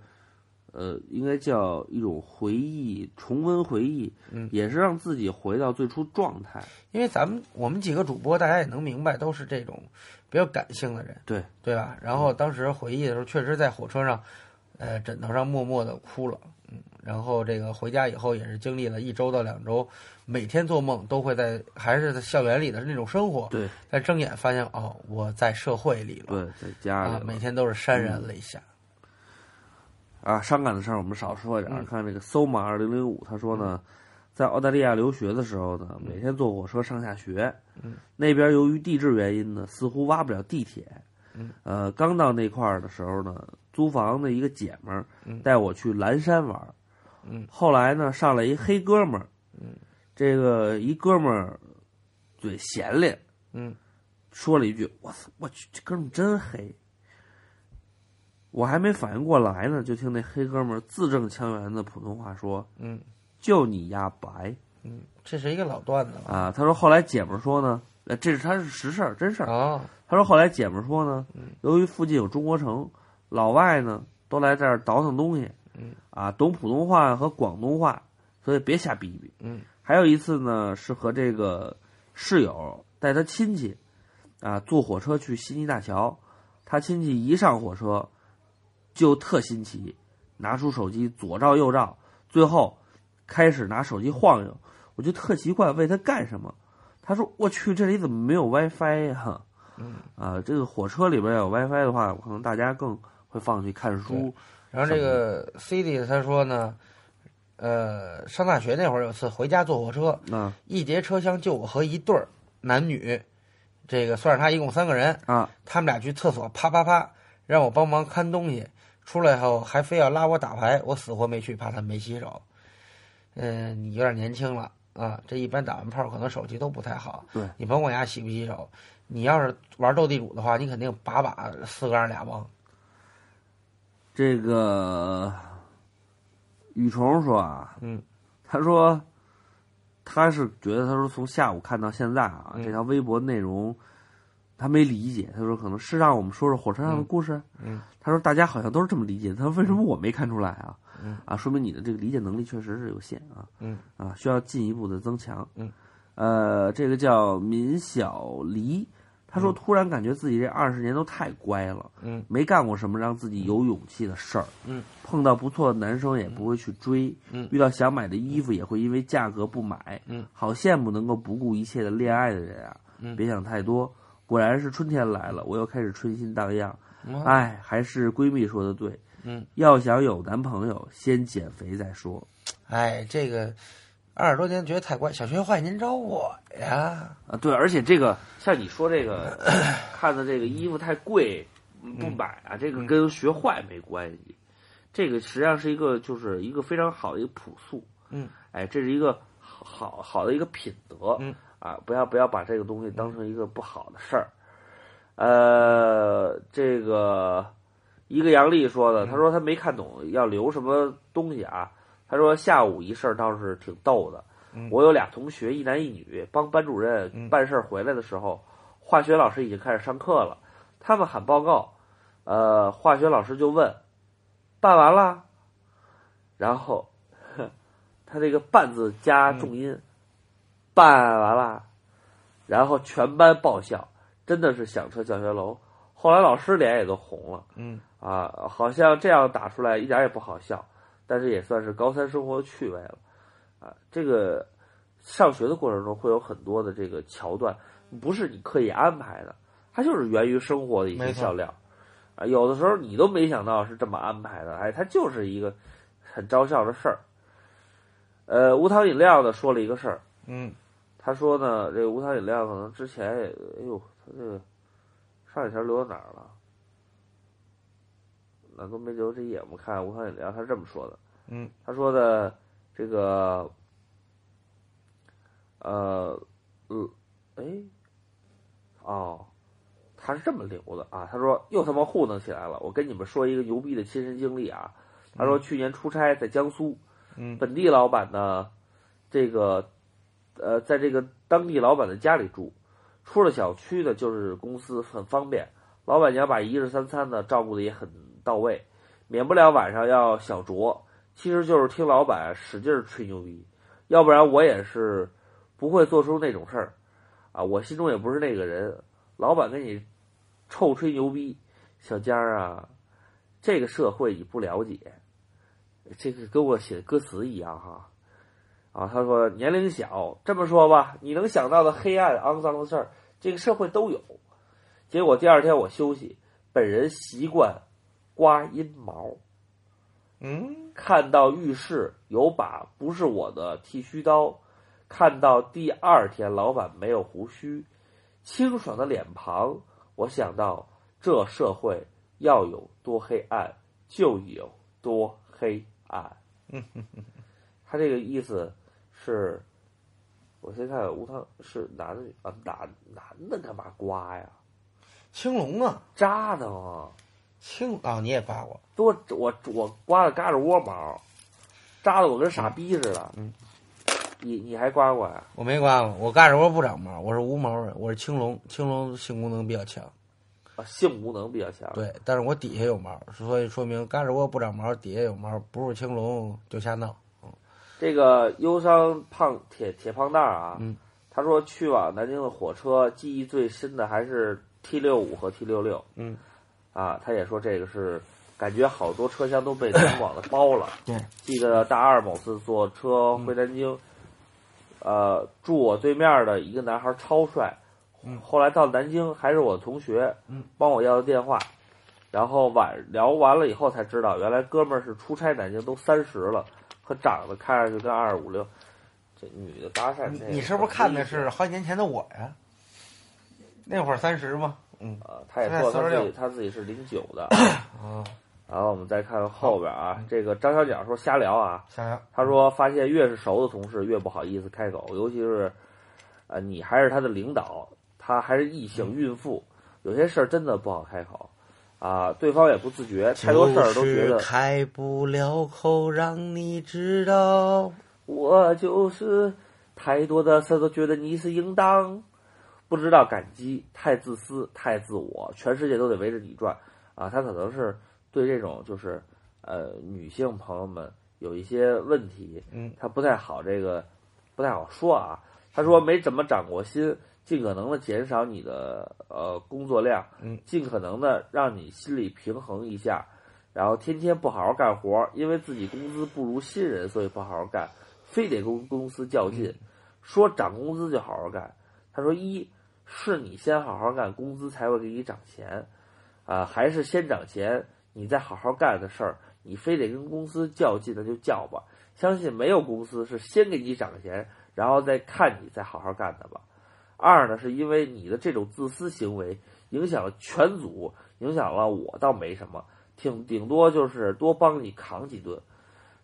呃，应该叫一种回忆，重温回忆，嗯也是让自己回到最初状态。因为咱们我们几个主播，大家也能明白，都是这种比较感性的人，对对吧？然后当时回忆的时候，确实在火车上，呃，枕头上默默的哭了。然后这个回家以后也是经历了一周到两周，每天做梦都会在还是在校园里的那种生活，对，但睁眼发现哦，我在社会里了，对，在家里每天都是潸然泪下。啊，伤感的事儿我们少说点儿。嗯看这个搜马二零零五，他说呢，在澳大利亚留学的时候呢，每天坐火车上下学，嗯那边由于地质原因呢，似乎挖不了地铁。嗯呃，刚到那块儿的时候呢，租房的一个姐们儿嗯带我去蓝山玩儿。嗯。后来呢，上来一黑哥们儿，嗯。这个一哥们儿嘴闲咧，嗯。说了一句：“我操，我去，这哥们儿真黑。”我还没反应过来呢，就听那黑哥们儿字正腔圆的普通话说嗯：“就你丫白。嗯，这是一个老段子了。啊！”他说后来姐们儿说呢，呃，这是他是实事儿，真事儿。哦，他说后来姐们儿说呢嗯，由于附近有中国城，老外呢都来这儿倒腾东西，嗯啊，懂普通话和广东话，所以别瞎逼逼。嗯还有一次呢，是和这个室友带他亲戚，啊，坐火车去悉尼大桥。他亲戚一上火车，就特新奇，拿出手机左照右照，最后开始拿手机晃悠。我就特奇怪，问他干什么？他说：“我去，这里怎么没有 WiFi 呀、嗯啊，这个火车里边有 WiFi 的话，可能大家更会放去看书。然后这个 CD 他说呢，呃，上大学那会儿有次回家坐火车，嗯一节车厢就我和一对儿男女，这个算是他一共三个人，啊，他们俩去厕所啪啪啪，让我帮忙看东西，出来后还非要拉我打牌，我死活没去，怕他没洗手。嗯、你有点年轻了啊，这一般打完炮可能手气都不太好。对你甭管人家洗不洗手，你要是玩斗地主的话，你肯定把把四个人俩帮。这个雨虫说啊，嗯，他说他是觉得他说从下午看到现在啊，嗯这条微博内容他没理解，他说可能是让我们说说火车上的故事。嗯他说大家好像都是这么理解，他说为什么我没看出来啊？嗯啊，说明你的这个理解能力确实是有限啊。嗯啊，需要进一步的增强。嗯，呃，这个叫闵小黎，他说嗯突然感觉自己这二十年都太乖了，嗯没干过什么让自己有勇气的事儿。嗯，碰到不错的男生也不会去追。嗯遇到想买的衣服也会因为价格不买。嗯，好羡慕能够不顾一切的恋爱的人啊！嗯别想太多。果然是春天来了，我又开始春心荡漾。嗯哎，还是闺蜜说的对，嗯，要想有男朋友，先减肥再说。哎，这个二十多年觉得太乖，小学坏您找我呀。啊，对，而且这个像你说这个看的这个衣服太贵不买啊，这个跟学坏没关系，这个实际上是一个就是一个非常好的一个朴素，嗯，哎，这是一个好好的一个品德，嗯。啊，不要不要把这个东西当成一个不好的事儿，呃，这个一个杨丽说的，他说他没看懂要留什么东西啊，他说下午一事儿倒是挺逗的。嗯我有俩同学，一男一女，帮班主任办事儿回来的时候，化学老师已经开始上课了，他们喊报告，呃，化学老师就问，办完了，然后呵他这个“办”字加重音，办完了，然后全班爆笑，真的是响彻教学楼。后来老师脸也都红了，嗯啊，好像这样打出来一点也不好笑，但是也算是高三生活的趣味了。啊，这个上学的过程中会有很多的这个桥段，不是你刻意安排的，它就是源于生活的一些笑料。啊，有的时候你都没想到是这么安排的，哎，它就是一个很招笑的事儿。呃，无糖饮料呢说了一个事儿，嗯他说呢，这个无糖饮料可能之前也，哎呦，他这个上一条留到哪儿了？那都没留这页，我们看无糖饮料，他是这么说的。嗯，他说的这个，呃，呃，哎，哦，他是这么留的啊。他说又他妈糊弄起来了。我跟你们说一个牛逼的亲身经历啊。他说去年出差在江苏，嗯本地老板呢，这个呃，在这个当地老板的家里住，出了小区呢就是公司很方便，老板娘把一日三餐呢照顾的也很到位，免不了晚上要小酌，其实就是听老板使劲吹牛逼，要不然我也是不会做出那种事儿，啊，我心中也不是那个人，老板跟你臭吹牛逼，小江啊，这个社会你不了解，这个跟我写歌词一样哈。啊，他说年龄小，这么说吧，你能想到的黑暗、肮脏的事儿，这个社会都有。结果第二天我休息，本人习惯刮阴毛。嗯，看到浴室有把不是我的剃须刀，看到第二天老板没有胡须，清爽的脸庞，我想到这社会要有多黑暗，就有多黑暗。嗯哼哼，他这个意思是，我先看看吴汤是男的啊，男男的干嘛刮呀？青龙啊，扎的吗？青啊，你也刮过？多我我刮了嘎吱窝毛，扎的我跟傻逼似的。嗯，你你还刮过呀？我没刮过，我嘎吱窝不长毛，我是无毛人，我是青龙，青龙性功能比较强。啊，性功能比较强。对，但是我底下有毛，所以说明嘎吱窝不长毛，底下有毛，不是青龙就瞎闹。嗯这个忧伤胖铁铁胖蛋儿啊，嗯，他说去往南京的火车记忆最深的还是 T 六五和 T 六六，嗯，啊，他也说这个是感觉好多车厢都被全网的包了。对，记得大二某次坐车回南京，呃，住我对面的一个男孩超帅，嗯后来到南京还是我同学，嗯，帮我要的电话，然后晚聊完了以后才知道，原来哥们儿是出差南京，都三十了，可长得看上去跟二五六。这女的搭讪，你你是不是看的是好几年前的我呀？那会儿三十吗？嗯，啊，他也说他自己他自己是零九的。啊，然后我们再看后边啊，这个张小鸟说瞎聊啊，瞎聊，他说发现越是熟的同事越不好意思开口，尤其是，呃，你还是他的领导，他还是异性孕妇，有些事儿真的不好开口，啊，对方也不自觉，太多事儿都觉得开不了口，让你知道。我就是太多的事都觉得你是应当，不知道感激，太自私，太自我，全世界都得围着你转啊！他可能是对这种就是呃女性朋友们有一些问题，嗯，他不太好这个不太好说啊。他说没怎么长过心，尽可能的减少你的呃工作量，嗯，尽可能的让你心里平衡一下，然后天天不好好干活，因为自己工资不如新人，所以不好好干。非得跟公司较劲，说涨工资就好好干。他说：一是你先好好干，工资才会给你涨钱，啊，还是先涨钱，你再好好干的事儿，你非得跟公司较劲，那就较吧。相信没有公司是先给你涨钱，然后再看你再好好干的吧。二呢，是因为你的这种自私行为影响了全组，影响了我倒没什么，挺顶多就是多帮你扛几顿。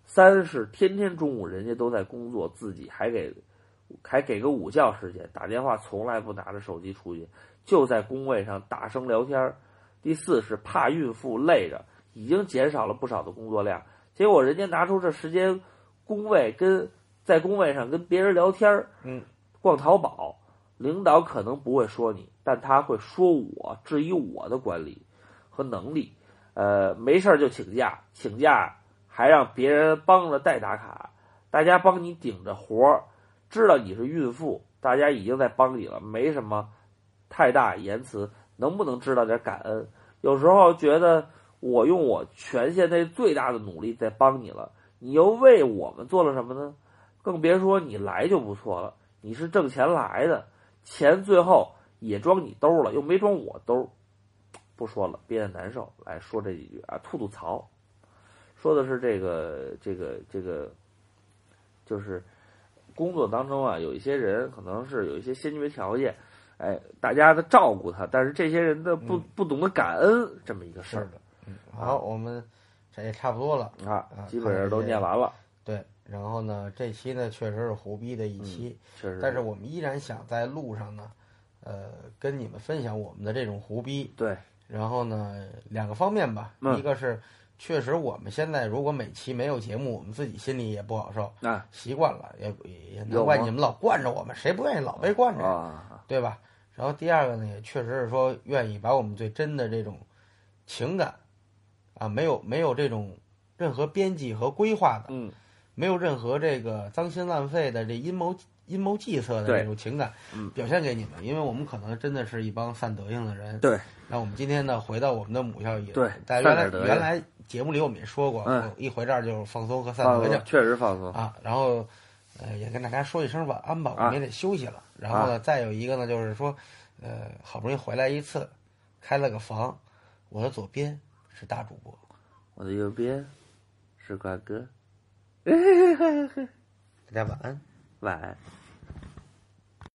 三是天天中午人家都在工作，自己还给还给个午觉时间，打电话从来不拿着手机出去，就在工位上大声聊天。第四是怕孕妇累着，已经减少了不少的工作量，结果人家拿出这时间工位跟在工位上跟别人聊天，嗯，逛淘宝，领导可能不会说你，但他会说我，质疑我的管理和能力。呃，没事儿就请假，请假。还让别人帮着代打卡，大家帮你顶着活儿，知道你是孕妇，大家已经在帮你了，没什么太大言辞，能不能知道点感恩？有时候觉得我用我权限内最大的努力在帮你了，你又为我们做了什么呢？更别说你来就不错了，你是挣钱来的，钱最后也装你兜了，又没装我兜，不说了，憋得难受。来说这几句啊，吐吐槽。说的是这个这个这个，就是工作当中啊，有一些人可能是有一些先决条件，哎，大家的照顾他，但是这些人的不、嗯、不懂得感恩这么一个事儿。的，嗯，好，我们这也差不多了啊，基本上都念完了。对，然后呢，这期呢确实是胡逼的一期，嗯、确实，但是我们依然想在路上呢，呃，跟你们分享我们的这种胡逼。对，然后呢，两个方面吧，嗯、一个是。确实，我们现在如果每期没有节目，我们自己心里也不好受。啊，习惯了，也也难怪你们老惯着我们，谁不愿意老被惯着，啊、对吧？然后第二个呢，也确实是说愿意把我们最真的这种情感啊，没有没有这种任何编辑和规划的，嗯，没有任何这个脏心烂肺的这阴谋阴谋计策的这种情感，嗯，表现给你们，因为我们可能真的是一帮散德性的人，对。那我们今天呢，回到我们的母校也对，但原来原来节目里我们也说过，嗯一回这儿就是放松和散放德去，确实放松。啊。然后呃也跟大家说一声晚安吧，我们也得休息了。然后呢，再有一个呢就是说，呃，好不容易回来一次，开了个房，我的左边是大主播，我的右边是瓜哥，大家晚安。晚安。